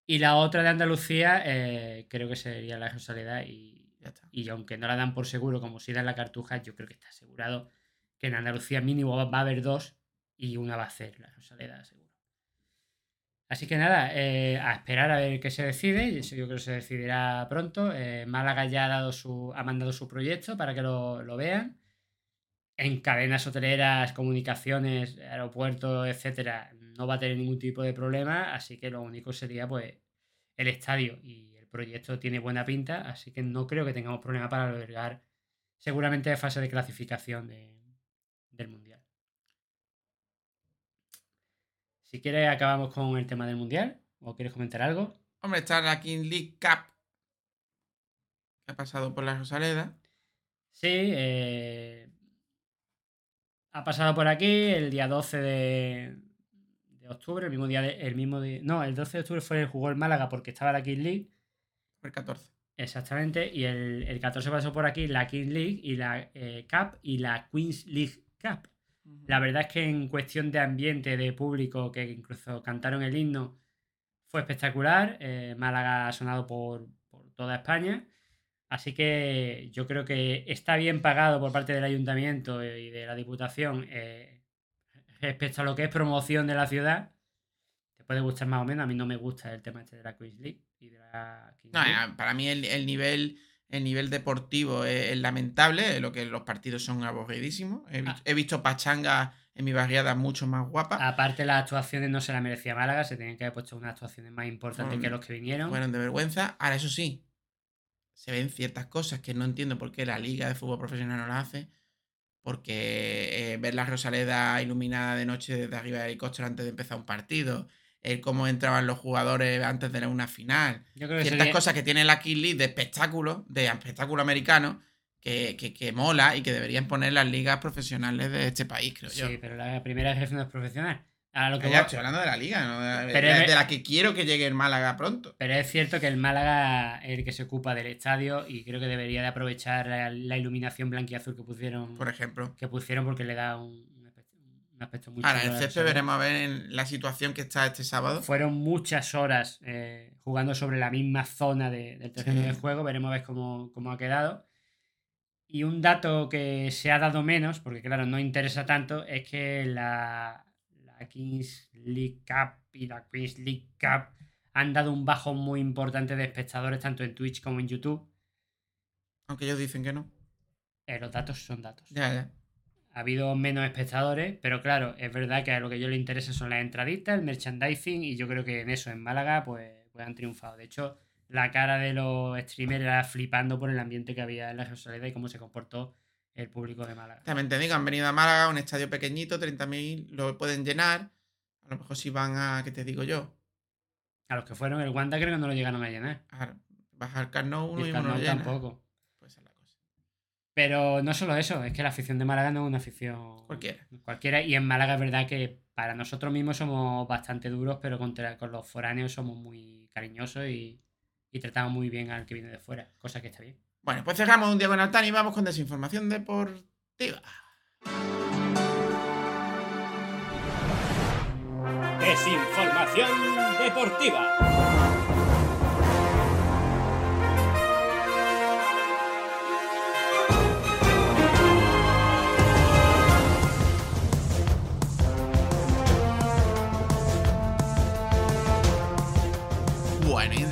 Y la otra de Andalucía, eh, creo que sería la Rosaleda y, Ya está. y aunque no la dan por seguro, como si dan la cartuja, yo creo que está asegurado que en Andalucía mínimo va, va a haber dos y una va a ser la Rosaleda, seguro. Así que nada, eh, a esperar a ver qué se decide. Yo creo que se decidirá pronto. Eh, Málaga ya ha, dado su, ha mandado su proyecto para que lo, lo vean. En cadenas hoteleras, comunicaciones, aeropuertos, etcétera, no va a tener ningún tipo de problema. Así que lo único sería, pues, el estadio. Y el proyecto tiene buena pinta, así que no creo que tengamos problema para albergar seguramente fase de clasificación de- del Mundial. Si quieres, acabamos con el tema del Mundial. ¿O quieres comentar algo? Hombre, está la King League Cup, que ha pasado por la Rosaleda. Sí, eh, ha pasado por aquí el día 12 de, de octubre, el mismo día, de- el mismo día, no, el 12 de octubre fue el jugó el Málaga porque estaba la King League, El 14. exactamente, y el, el 14 pasó por aquí la King League y la eh, Cup y la Queens League Cup. La verdad es que en cuestión de ambiente, de público, que incluso cantaron el himno, fue espectacular. Eh, Málaga ha sonado por, por toda España. Así que yo creo que está bien pagado por parte del ayuntamiento y de la Diputación eh, respecto a lo que es promoción de la ciudad. Te puede gustar más o menos. A mí no me gusta el tema este de la Queens League y de la No, League. eh, para mí el, el nivel, el nivel deportivo es, es lamentable, lo que los partidos son aburridísimos. He, Ah. he visto pachangas en mi barriada mucho más guapas. Aparte, las actuaciones no se las merecía Málaga. Se tenían que haber puesto unas actuaciones más importantes que los que vinieron. Fueron de vergüenza. Ahora, eso sí, se ven ciertas cosas que no entiendo por qué la Liga de Fútbol Profesional no las hace. Porque eh, ver la Rosaleda iluminada de noche desde arriba del helicóptero antes de empezar un partido, el cómo entraban los jugadores antes de una final, Yo creo que ciertas sería- cosas que tiene la King League de espectáculo, de espectáculo americano, que, que, que mola y que deberían poner las ligas profesionales de este país, creo yo. Sí, pero la primera vez no es profesional. Ahora lo que Ya voy- estoy hablando de la liga, ¿no? de, Pero de- es- de la que quiero que llegue el Málaga pronto. Pero es cierto que el Málaga es el que se ocupa del estadio y creo que debería de aprovechar la, la iluminación blanquiazul que pusieron, Por ejemplo. que pusieron porque le da un, un aspecto, un aspecto muy Ahora, césped reserva. veremos a ver en la situación que está este sábado. Fueron muchas horas eh, jugando sobre la misma zona de- del terreno Sí. de juego. Veremos a ver cómo, cómo ha quedado. Y un dato que se ha dado menos, porque claro, no interesa tanto, es que la, la Kings League Cup y la Queens League Cup han dado un bajo muy importante de espectadores tanto en Twitch como en YouTube. Aunque ellos dicen que no. Eh, los datos son datos. Ya, ya. Ha habido menos espectadores, pero claro, es verdad que a lo que ellos les interesa son las entraditas, el merchandising, y yo creo que en eso, en Málaga, pues, pues han triunfado. De hecho, la cara de los streamers era flipando por el ambiente que había en la Rosaleda y cómo se comportó el público de Málaga. También te digo, han venido a Málaga, un estadio pequeñito, 30.000, lo pueden llenar. A lo mejor si van a, ¿qué te digo yo? A los que fueron, el Wanda creo que no lo llegaron a llenar. Bajar al Carnot uno Y y, el uno llena. tampoco. Pues esa es la cosa. Pero no solo eso, es que la afición de Málaga no es una afición Cualquiera. cualquiera. Y en Málaga es verdad que para nosotros mismos somos bastante duros, pero contra, con los foráneos somos muy cariñosos y, y tratamos muy bien al que viene de fuera, cosa que está bien. Bueno, pues cerramos un día con Altani y vamos con desinformación deportiva. Desinformación deportiva.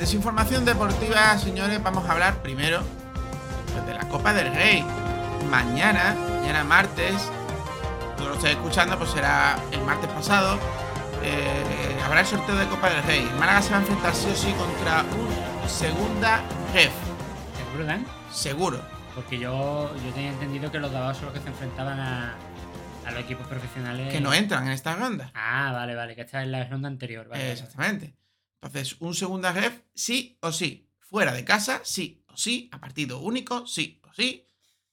Desinformación deportiva, señores, vamos a hablar primero pues, de la Copa del Rey. Mañana, mañana martes, cuando lo estéis escuchando, pues será el martes pasado. eh, habrá el sorteo de Copa del Rey. Málaga se va a enfrentar sí o sí contra un segunda ref. ¿Seguro, Dan? Seguro. Porque yo, yo tenía entendido que los dabados son los que se enfrentaban a, a los equipos profesionales. Que no entran en esta ronda. Ah, vale, vale, que esta es la ronda anterior. Vale, Eh, vale. exactamente. Entonces, un segunda ref, sí o sí. Fuera de casa, sí o sí. A partido único, sí o sí.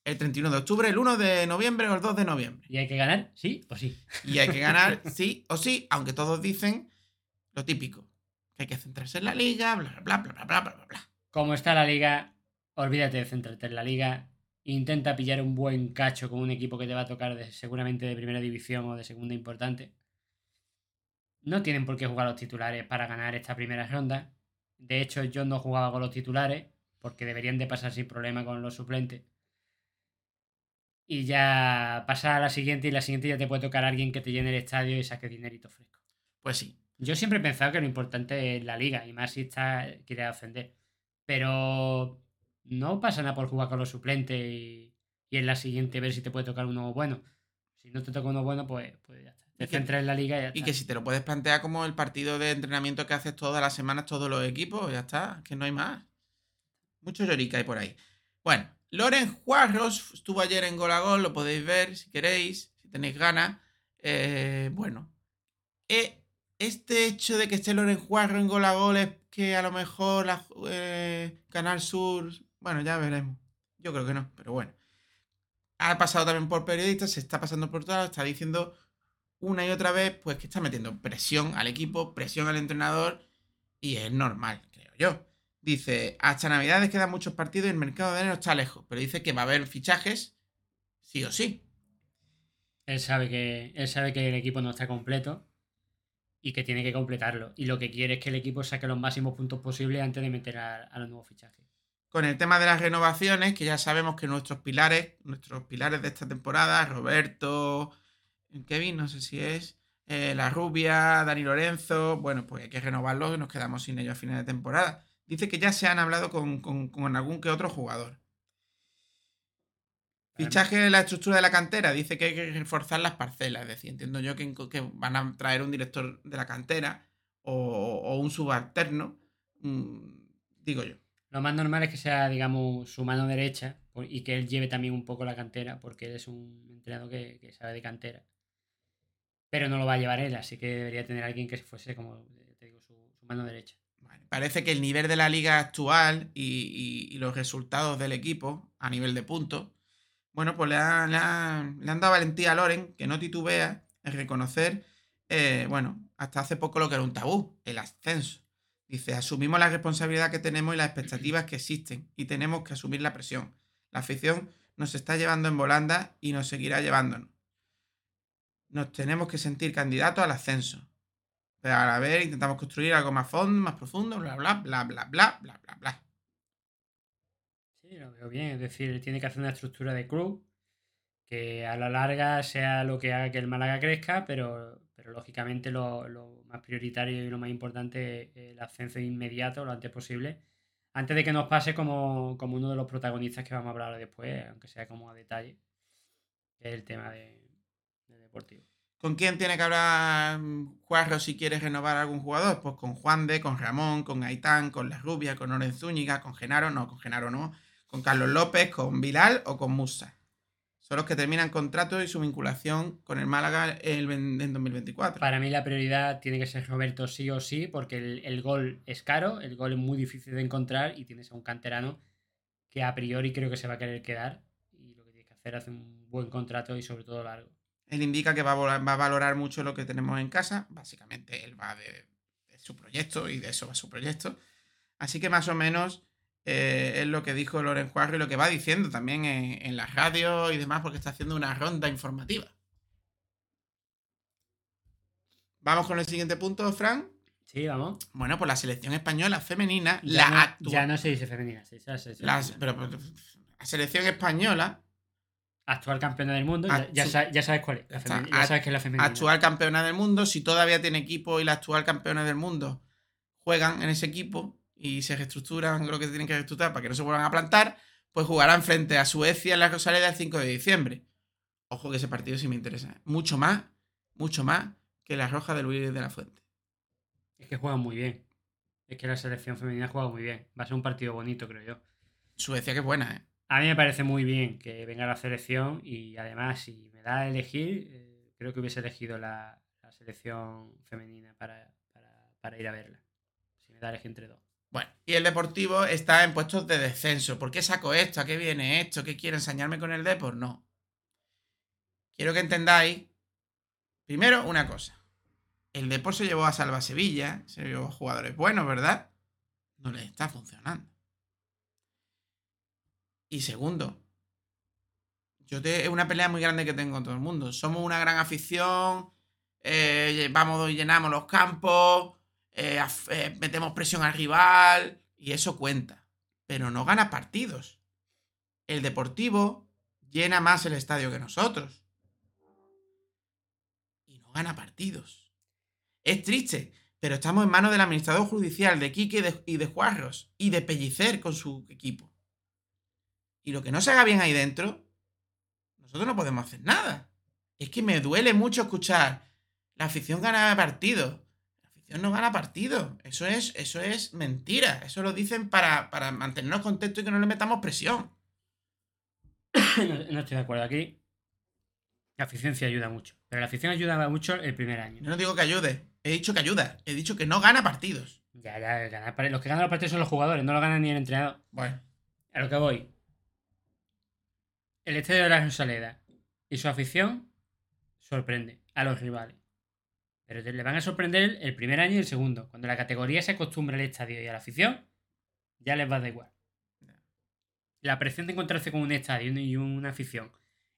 El 31 de octubre, el 1 de noviembre o el 2 de noviembre. Y hay que ganar, sí o sí. Y hay que ganar, [LAUGHS] sí o sí, aunque todos dicen lo típico. Que hay que centrarse en la liga, bla, bla, bla, bla, bla, bla, bla. bla Como está la liga, olvídate de centrarte en la liga. Intenta pillar un buen cacho con un equipo que te va a tocar seguramente de primera división o de segunda importante. No tienen por qué jugar los titulares para ganar esta primera ronda. De hecho, yo no jugaba con los titulares porque deberían de pasar sin problema con los suplentes. Y ya pasar a la siguiente y la siguiente ya te puede tocar alguien que te llene el estadio y saque dinerito fresco. Pues sí. Yo siempre he pensado que lo importante es la liga, y más si está, quiere ascender. Pero no pasa nada por jugar con los suplentes y, y en la siguiente ver si te puede tocar uno bueno. Si no te toca uno bueno, pues, pues ya está. Que- en la liga y ya Y que si te lo puedes plantear como el partido de entrenamiento que haces todas las semanas, todos los equipos, ya está, que no hay más. Mucho llorica hay por ahí. Bueno, Loren Juarros estuvo ayer en Gol a Gol, lo podéis ver si queréis, si tenéis ganas. Eh, bueno, eh, este hecho de que esté Loren Juarro en Gol a Gol es que a lo mejor la, eh, Canal Sur, bueno, ya veremos. Yo creo que no, pero bueno. Ha pasado también por periodistas, se está pasando por todo, está diciendo una y otra vez, pues que está metiendo presión al equipo, presión al entrenador, y es normal, creo yo. Dice, hasta Navidades quedan muchos partidos y el mercado de enero está lejos, pero dice que va a haber fichajes, sí o sí. Él sabe que, él sabe que el equipo no está completo y que tiene que completarlo. Y lo que quiere es que el equipo saque los máximos puntos posibles antes de meter a, a los nuevos fichajes. Con el tema de las renovaciones, que ya sabemos que nuestros pilares, nuestros pilares de esta temporada, Roberto, Kevin, no sé si es, eh, La Rubia, Dani Lorenzo, bueno, pues hay que renovarlos y nos quedamos sin ellos a final de temporada. Dice que ya se han hablado con, con- con algún que otro jugador. Fichaje de la estructura de la cantera. Dice que hay que reforzar las parcelas. Es decir, entiendo yo que, que van a traer un director de la cantera o, o un subalterno. mm, digo yo. Lo más normal es que sea, digamos, su mano derecha y que él lleve también un poco la cantera, porque él es un entrenador que, que sabe de cantera. Pero no lo va a llevar él, así que debería tener alguien que fuese, como te digo, su, su mano derecha. Parece que el nivel de la liga actual y, los resultados del equipo a nivel de puntos, bueno, pues le han dado valentía a Loren, que no titubea en reconocer, eh, bueno, hasta hace poco lo que era un tabú, el ascenso. Dice, asumimos la responsabilidad que tenemos y las expectativas que existen y tenemos que asumir la presión. La afición nos está llevando en volanda y nos seguirá llevándonos. Nos tenemos que sentir candidatos al ascenso. Pero a la intentamos construir algo más fondo, más profundo, bla, bla, bla, bla, bla, bla, bla, bla. Sí, lo veo bien. Es decir, tiene que hacer una estructura de club que a la larga sea lo que haga que el Málaga crezca, pero, pero lógicamente lo, lo más prioritario y lo más importante es el ascenso inmediato, lo antes posible, antes de que nos pase como, como uno de los protagonistas que vamos a hablar después, aunque sea como a detalle, que es el tema de deportivo. ¿Con quién tiene que hablar Juarro si quiere renovar a algún jugador? Pues con Juan de, con Ramón, con Gaitán, con La Rubia, con Loren Zúñiga, con Genaro, no, con Genaro no, con Carlos López, con Bilal o con Musa. Son los que terminan contrato y su vinculación con el Málaga en 2024. Para mí la prioridad tiene que ser Roberto sí o sí, porque el, el gol es caro, el gol es muy difícil de encontrar y tienes a un canterano que a priori creo que se va a querer quedar y lo que tienes que hacer es hacer un buen contrato y sobre todo largo. Él indica que va a, volar- va a valorar mucho lo que tenemos en casa. Básicamente, él va de, de su proyecto y de eso va su proyecto. Así que más o menos eh, es lo que dijo Loren Juarro y lo que va diciendo también en, en las radios y demás, porque está haciendo una ronda informativa. Vamos con el siguiente punto, Fran. Sí, vamos. Bueno, pues la selección española femenina, Ya, la no, actual. ya no se dice femenina, se dice pero, pero, la selección española, Actual campeona del mundo, ya, sabes cuál es. la Ya femenina, sabes que es la femenina. actual campeona del mundo, si todavía tiene equipo y la actual campeona del mundo juegan en ese equipo y se reestructuran lo que tienen que reestructurar para que no se vuelvan a plantar, pues jugarán frente a Suecia en la Rosaleda el 5 de diciembre. Ojo que ese partido sí me interesa. Mucho más, mucho más que la roja de Luis de la Fuente. Es que juegan muy bien. Es que la selección femenina juega muy bien. Va a ser un partido bonito, creo yo. Suecia que buena, ¿eh? A mí me parece muy bien que venga la selección y además si me da a elegir, eh, creo que hubiese elegido la, selección femenina para, ir a verla. Si me da a elegir entre dos. Bueno, y el Deportivo está en puestos de descenso. ¿Por qué saco esto? ¿A qué viene esto? ¿Qué quiere ensañarme con el Depor? No. Quiero que entendáis, primero, una cosa. El Depor se llevó a Salva Sevilla, se llevó a jugadores buenos, ¿verdad? No les está funcionando. Y segundo, yo te, es una pelea muy grande que tengo con todo el mundo. Somos una gran afición, eh, vamos y llenamos los campos, eh, eh, metemos presión al rival y eso cuenta. Pero no gana partidos. El Deportivo llena más el estadio que nosotros. Y no gana partidos. Es triste, pero estamos en manos del administrador judicial de Quique y de, y de Juarros y de Pellicer con su equipo. Y lo que no se haga bien ahí dentro, nosotros no podemos hacer nada. Es que me duele mucho escuchar la afición gana partidos. La afición no gana partidos. Eso es, eso es mentira. Eso lo dicen para, para mantenernos contentos y que no le metamos presión. [COUGHS] no, no estoy de acuerdo aquí. La afición sí ayuda mucho. Pero la afición ayuda mucho el primer año. Yo no digo que ayude. He dicho que ayuda. He dicho que no gana partidos. Ya, ya, ganar los que ganan los partidos son los jugadores, no lo ganan ni el entrenador. Bueno, A lo que voy. El estadio de la Rosaleda y su afición sorprende a los rivales. Pero le van a sorprender el primer año y el segundo. Cuando la categoría se acostumbra al estadio y a la afición, ya les va a dar igual. La presión de encontrarse con un estadio y una afición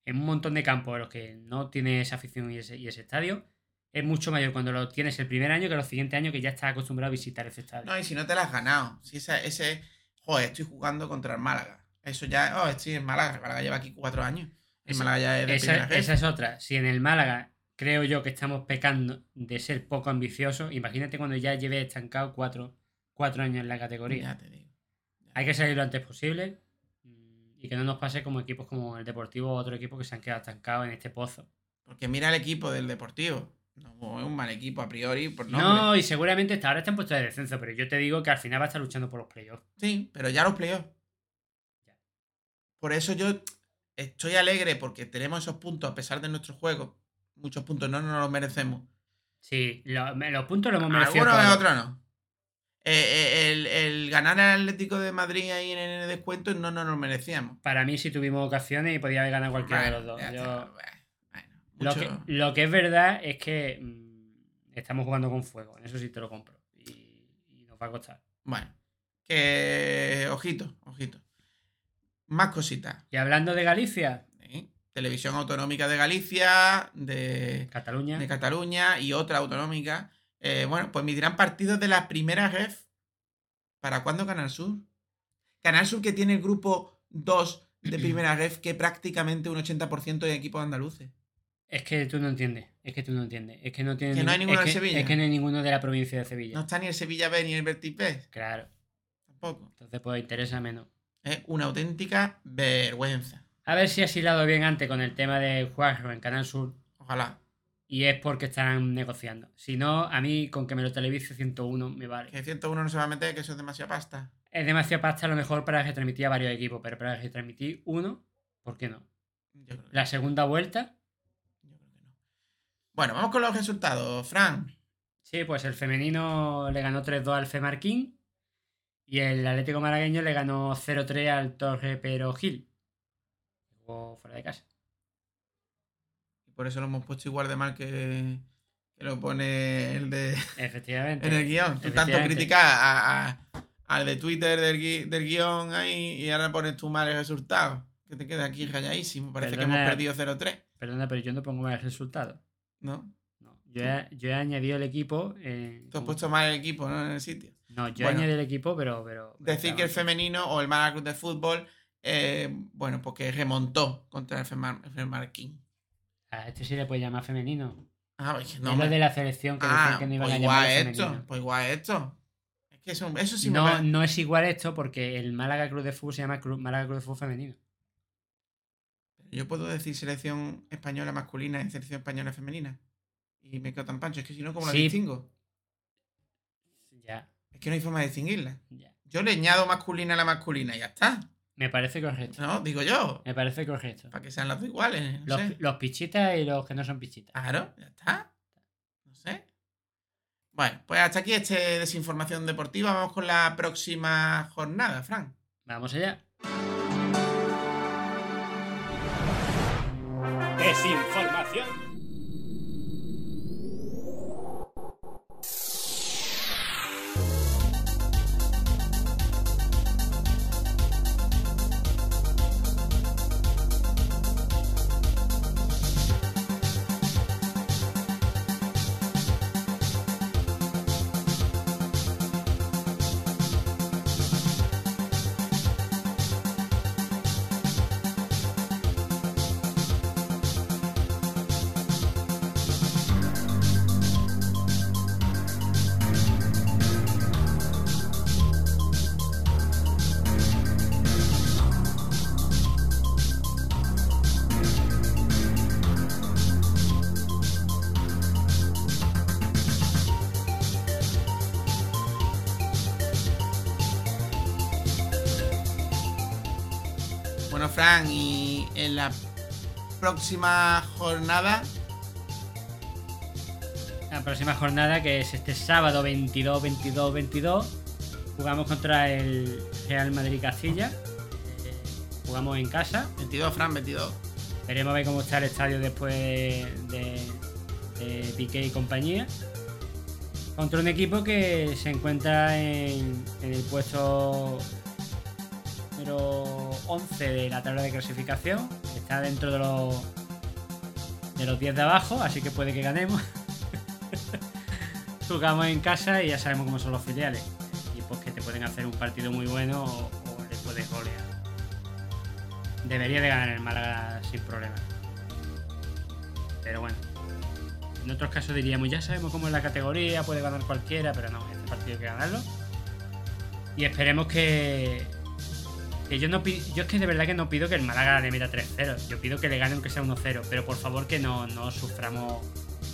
en un montón de campos en los que no tiene esa afición y ese, y ese estadio es mucho mayor cuando lo tienes el primer año que los siguientes años que ya estás acostumbrado a visitar ese estadio. no, y si no te la has ganado. Si esa, ese. Joder, estoy jugando contra el Málaga. Eso ya. Oh, estoy en Málaga. El Málaga lleva aquí cuatro años. El Esa- Málaga ya es de Esa, esa es otra. Si en el Málaga creo yo que estamos pecando de ser poco ambiciosos, imagínate cuando ya lleve estancado cuatro, cuatro años en la categoría. Ya te digo. Hay que salir lo antes posible y que no nos pase como equipos como el Deportivo o otro equipo que se han quedado estancados en este pozo. Porque mira el equipo del Deportivo. No es un mal equipo a priori por nombre. No, y seguramente hasta ahora están puestos de descenso, pero yo te digo que al final va a estar luchando por los playoffs. Sí, pero ya los playoffs. Por eso yo estoy alegre porque tenemos esos puntos a pesar de nuestro juego. Muchos puntos no nos los merecemos. Sí, lo- los puntos los hemos merecido. Algunos otros no. Eh, eh, el, el ganar al Atlético de Madrid ahí en el descuento no nos lo merecíamos. Para mí sí tuvimos ocasiones y podía haber ganado cualquiera Bueno, de los dos. ya Yo- está, bueno, bueno, Lo mucho- que, lo que es verdad es que mm, estamos jugando con fuego, en eso sí te lo compro. Y, y nos va a costar. Bueno, que ojito, ojito. Más cositas. Y hablando de Galicia, ¿eh? Televisión Autonómica de Galicia, de, Cataluña, de Cataluña y otra autonómica. Eh, bueno, pues emitirán partidos de la primera ref. ¿Para cuándo Canal Sur? Canal Sur que tiene el grupo 2 de primera [CLEARS THROAT] ref que prácticamente un 80% de equipos andaluces. es que tú no entiendes. Es que tú no entiendes. Es que no tiene Que no hay ninguno es Sevilla. Es que no hay ninguno de la provincia de Sevilla. No está ni el Sevilla B ni el Betis B. Claro. Tampoco. Entonces, pues interesa menos. Es una auténtica vergüenza. A ver si has hilado bien antes con el tema de Juanjo en Canal Sur. Ojalá. Y es porque están negociando. Si no, a mí con que me lo televise 101 me vale. Que 101 no se va a meter, que eso es demasiada pasta. Es demasiado pasta a lo mejor para retransmitir a varios equipos, pero para retransmitir uno, ¿por qué no? Yo creo que La segunda vuelta, Yo creo que no. Bueno, vamos con los resultados. Fran, sí, pues el femenino le ganó 3-2 al Femarquín y el Atlético Malagueño le ganó 0-3 al Torre Pero Gil. Jugó fuera de casa. y por eso lo hemos puesto igual de mal que, que lo pone el de Efectivamente. [LAUGHS] en el guion. Tú tanto criticas a, a- al de Twitter del, gui- del guion ahí y ahora pones tú mal el resultado. Que te queda aquí rayadísimo. Parece que hemos perdido 0-3, Perdona, pero yo no pongo mal el resultado. ¿no? No, yo, he, yo he añadido el equipo. en- Tú has puesto mal el equipo, ¿no? En el sitio. No, yo Bueno. añadí el equipo, pero. pero Decir que el femenino o el Málaga Club de Fútbol, eh, bueno, pues que remontó contra el Femar- el Femarquín. A este sí le puede llamar femenino. Ah, es que No, es lo me- de la selección que Ah, que no iban pues a igual llamar esto, femenino. pues igual esto. Es que eso, eso sí me no, va- no es igual esto porque el Málaga Club de Fútbol se llama Club- Málaga Club de Fútbol Femenino. Yo puedo decir selección española masculina y selección española femenina. Y me quedo tan pancho. Es que si no, ¿cómo la Sí. distingo? Ya, Es que no hay forma de distinguirla. ya. Yo le añado masculina a la masculina y ya está. Me parece correcto. No, digo yo. Me parece correcto. Para que sean las dos iguales. No Los, sé. los pichitas y los que no son pichitas. Claro, ya está. No sé. Bueno, pues hasta aquí este desinformación deportiva. Vamos con la próxima jornada, Fran. Vamos allá. Desinformación. Próxima jornada, La próxima jornada, que es este sábado 22, 22, 22, jugamos contra el Real Madrid Castilla. Jugamos en casa. 22, Fran, 22. Veremos a ver cómo está el estadio después de, de Piqué y compañía. Contra un equipo que se encuentra en, en el puesto número 11 de la tabla de clasificación. Está dentro de los, de los 10 de abajo, así que puede que ganemos. [LAUGHS] Jugamos en casa y ya sabemos cómo son los filiales. Equipos que te pueden hacer un partido muy bueno o, o le puedes golear. Debería de ganar el Málaga sin problema. Pero bueno. En otros casos diríamos, ya sabemos cómo es la categoría, puede ganar cualquiera, pero no, este partido hay que ganarlo. Y esperemos que. Que yo no Yo es que de verdad que no pido que el Málaga le meta 3-0. Yo pido que le gane aunque sea 1-0. Pero por favor que no, no suframos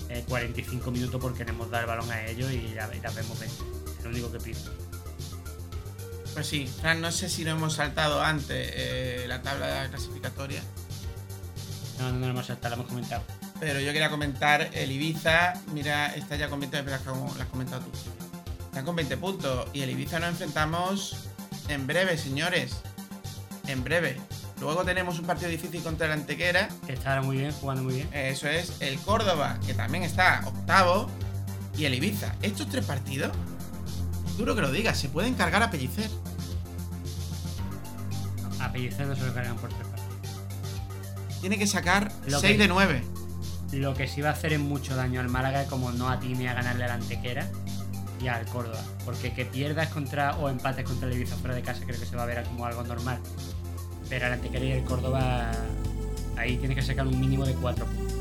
eh, 45 minutos porque queremos dar el balón a ellos y las vemos 20. Es lo único que pido. Pues sí, Fran, no sé si lo hemos saltado antes eh, la tabla clasificatoria, No, no, no lo hemos saltado, lo hemos comentado. pero yo quería comentar el Ibiza. Mira, está ya con 20, pero las has comentado tú. Están con 20 puntos y el Ibiza nos enfrentamos en breve, señores. En breve. Luego tenemos un partido difícil contra el Antequera. Que está ahora muy bien, jugando muy bien. Eso es el Córdoba, que también está octavo. Y el Ibiza. Estos tres partidos, duro que lo digas, se pueden cargar a Pellicer. A Pellicer no se lo cargan por tres partidos. Tiene que sacar Lo 6 que- de 9. Lo que sí va a hacer es mucho daño al Málaga, como no atine a ganarle al Antequera y al Córdoba. Porque que pierdas contra o empates contra el Ibiza fuera de casa creo que se va a ver como algo normal. Pero al Antequera y el Córdoba ahí tienes que sacar un mínimo de 4 puntos.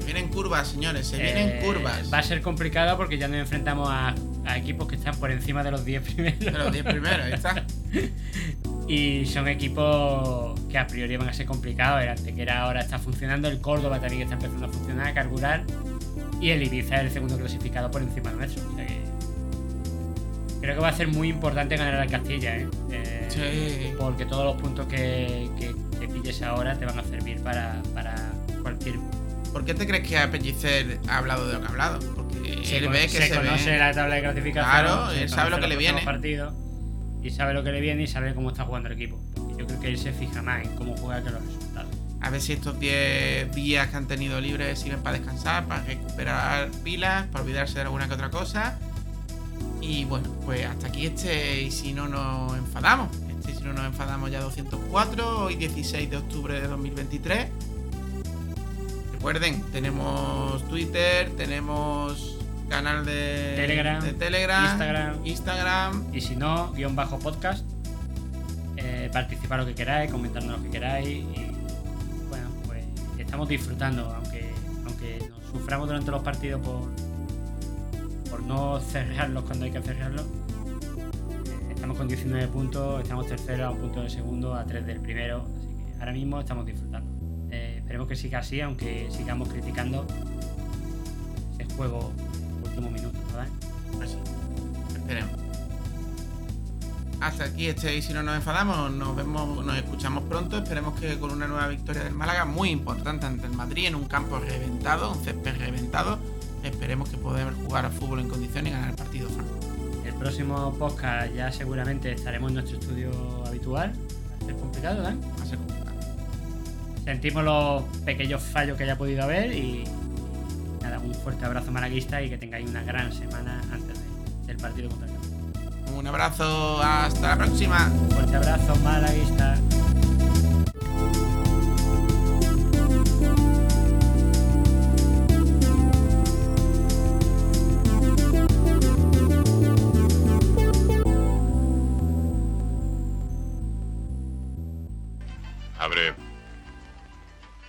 Se vienen curvas, señores, se vienen Eh, curvas. Va a ser complicado porque ya nos enfrentamos a, a equipos que están por encima de los 10 primeros. De los 10 primeros, ahí está. [LAUGHS] Y son equipos que a priori van a ser complicados. El Antequera ahora está funcionando, el Córdoba también está empezando a funcionar, a carburar. Y el Ibiza es el segundo clasificado por encima nuestro. O sea que creo que va a ser muy importante ganar al Castilla, ¿eh? Eh, Sí. Porque todos los puntos que, que- que pilles ahora te van a servir para, para cualquier... ¿Por qué te crees que a Pellicer ha hablado de lo que ha hablado? Porque Se, él ve que se, se conoce ve. la tabla de clasificación. Claro, él sabe lo que le viene. partidos, y sabe lo que le viene y sabe cómo está jugando el equipo. Porque yo creo que él se fija más en cómo juega que en los resultados. A ver si estos 10 días que han tenido libres sirven para descansar, para recuperar pilas, para olvidarse de alguna que otra cosa. Y bueno, pues hasta aquí este y si no nos enfadamos. Este si no nos enfadamos ya 204, hoy 16 de octubre de 2023. Recuerden, tenemos Twitter, tenemos canal de Telegram, de Telegram Instagram. Instagram. Y si no, guion bajo podcast. Eh, participar lo que queráis, comentarnos lo que queráis. Y bueno, pues estamos disfrutando, aunque, aunque nos suframos durante los partidos por, por no cerrarlos cuando hay que cerrarlos. Eh, Estamos con 19 puntos, estamos terceros a un punto del segundo, a 3 del primero. Así que ahora mismo estamos disfrutando. Eh, esperemos que siga así, aunque sigamos criticando ese juego último minuto, ¿verdad? Pues sí, esperemos. Hasta aquí este y si no nos enfadamos, nos vemos, nos escuchamos pronto. Esperemos que con una nueva victoria del Málaga, muy importante ante el Madrid, en un campo reventado, un césped reventado. Esperemos que podamos jugar al fútbol en condiciones y ganar el partido. El próximo podcast ya seguramente estaremos en nuestro estudio habitual. Va a ser complicado, ¿verdad? Va a ser complicado. Sentimos los pequeños fallos que haya podido haber y nada, un fuerte abrazo malaguista y que tengáis una gran semana antes de- del partido contra el Cádiz. Un abrazo, hasta la próxima. Un fuerte abrazo malaguista.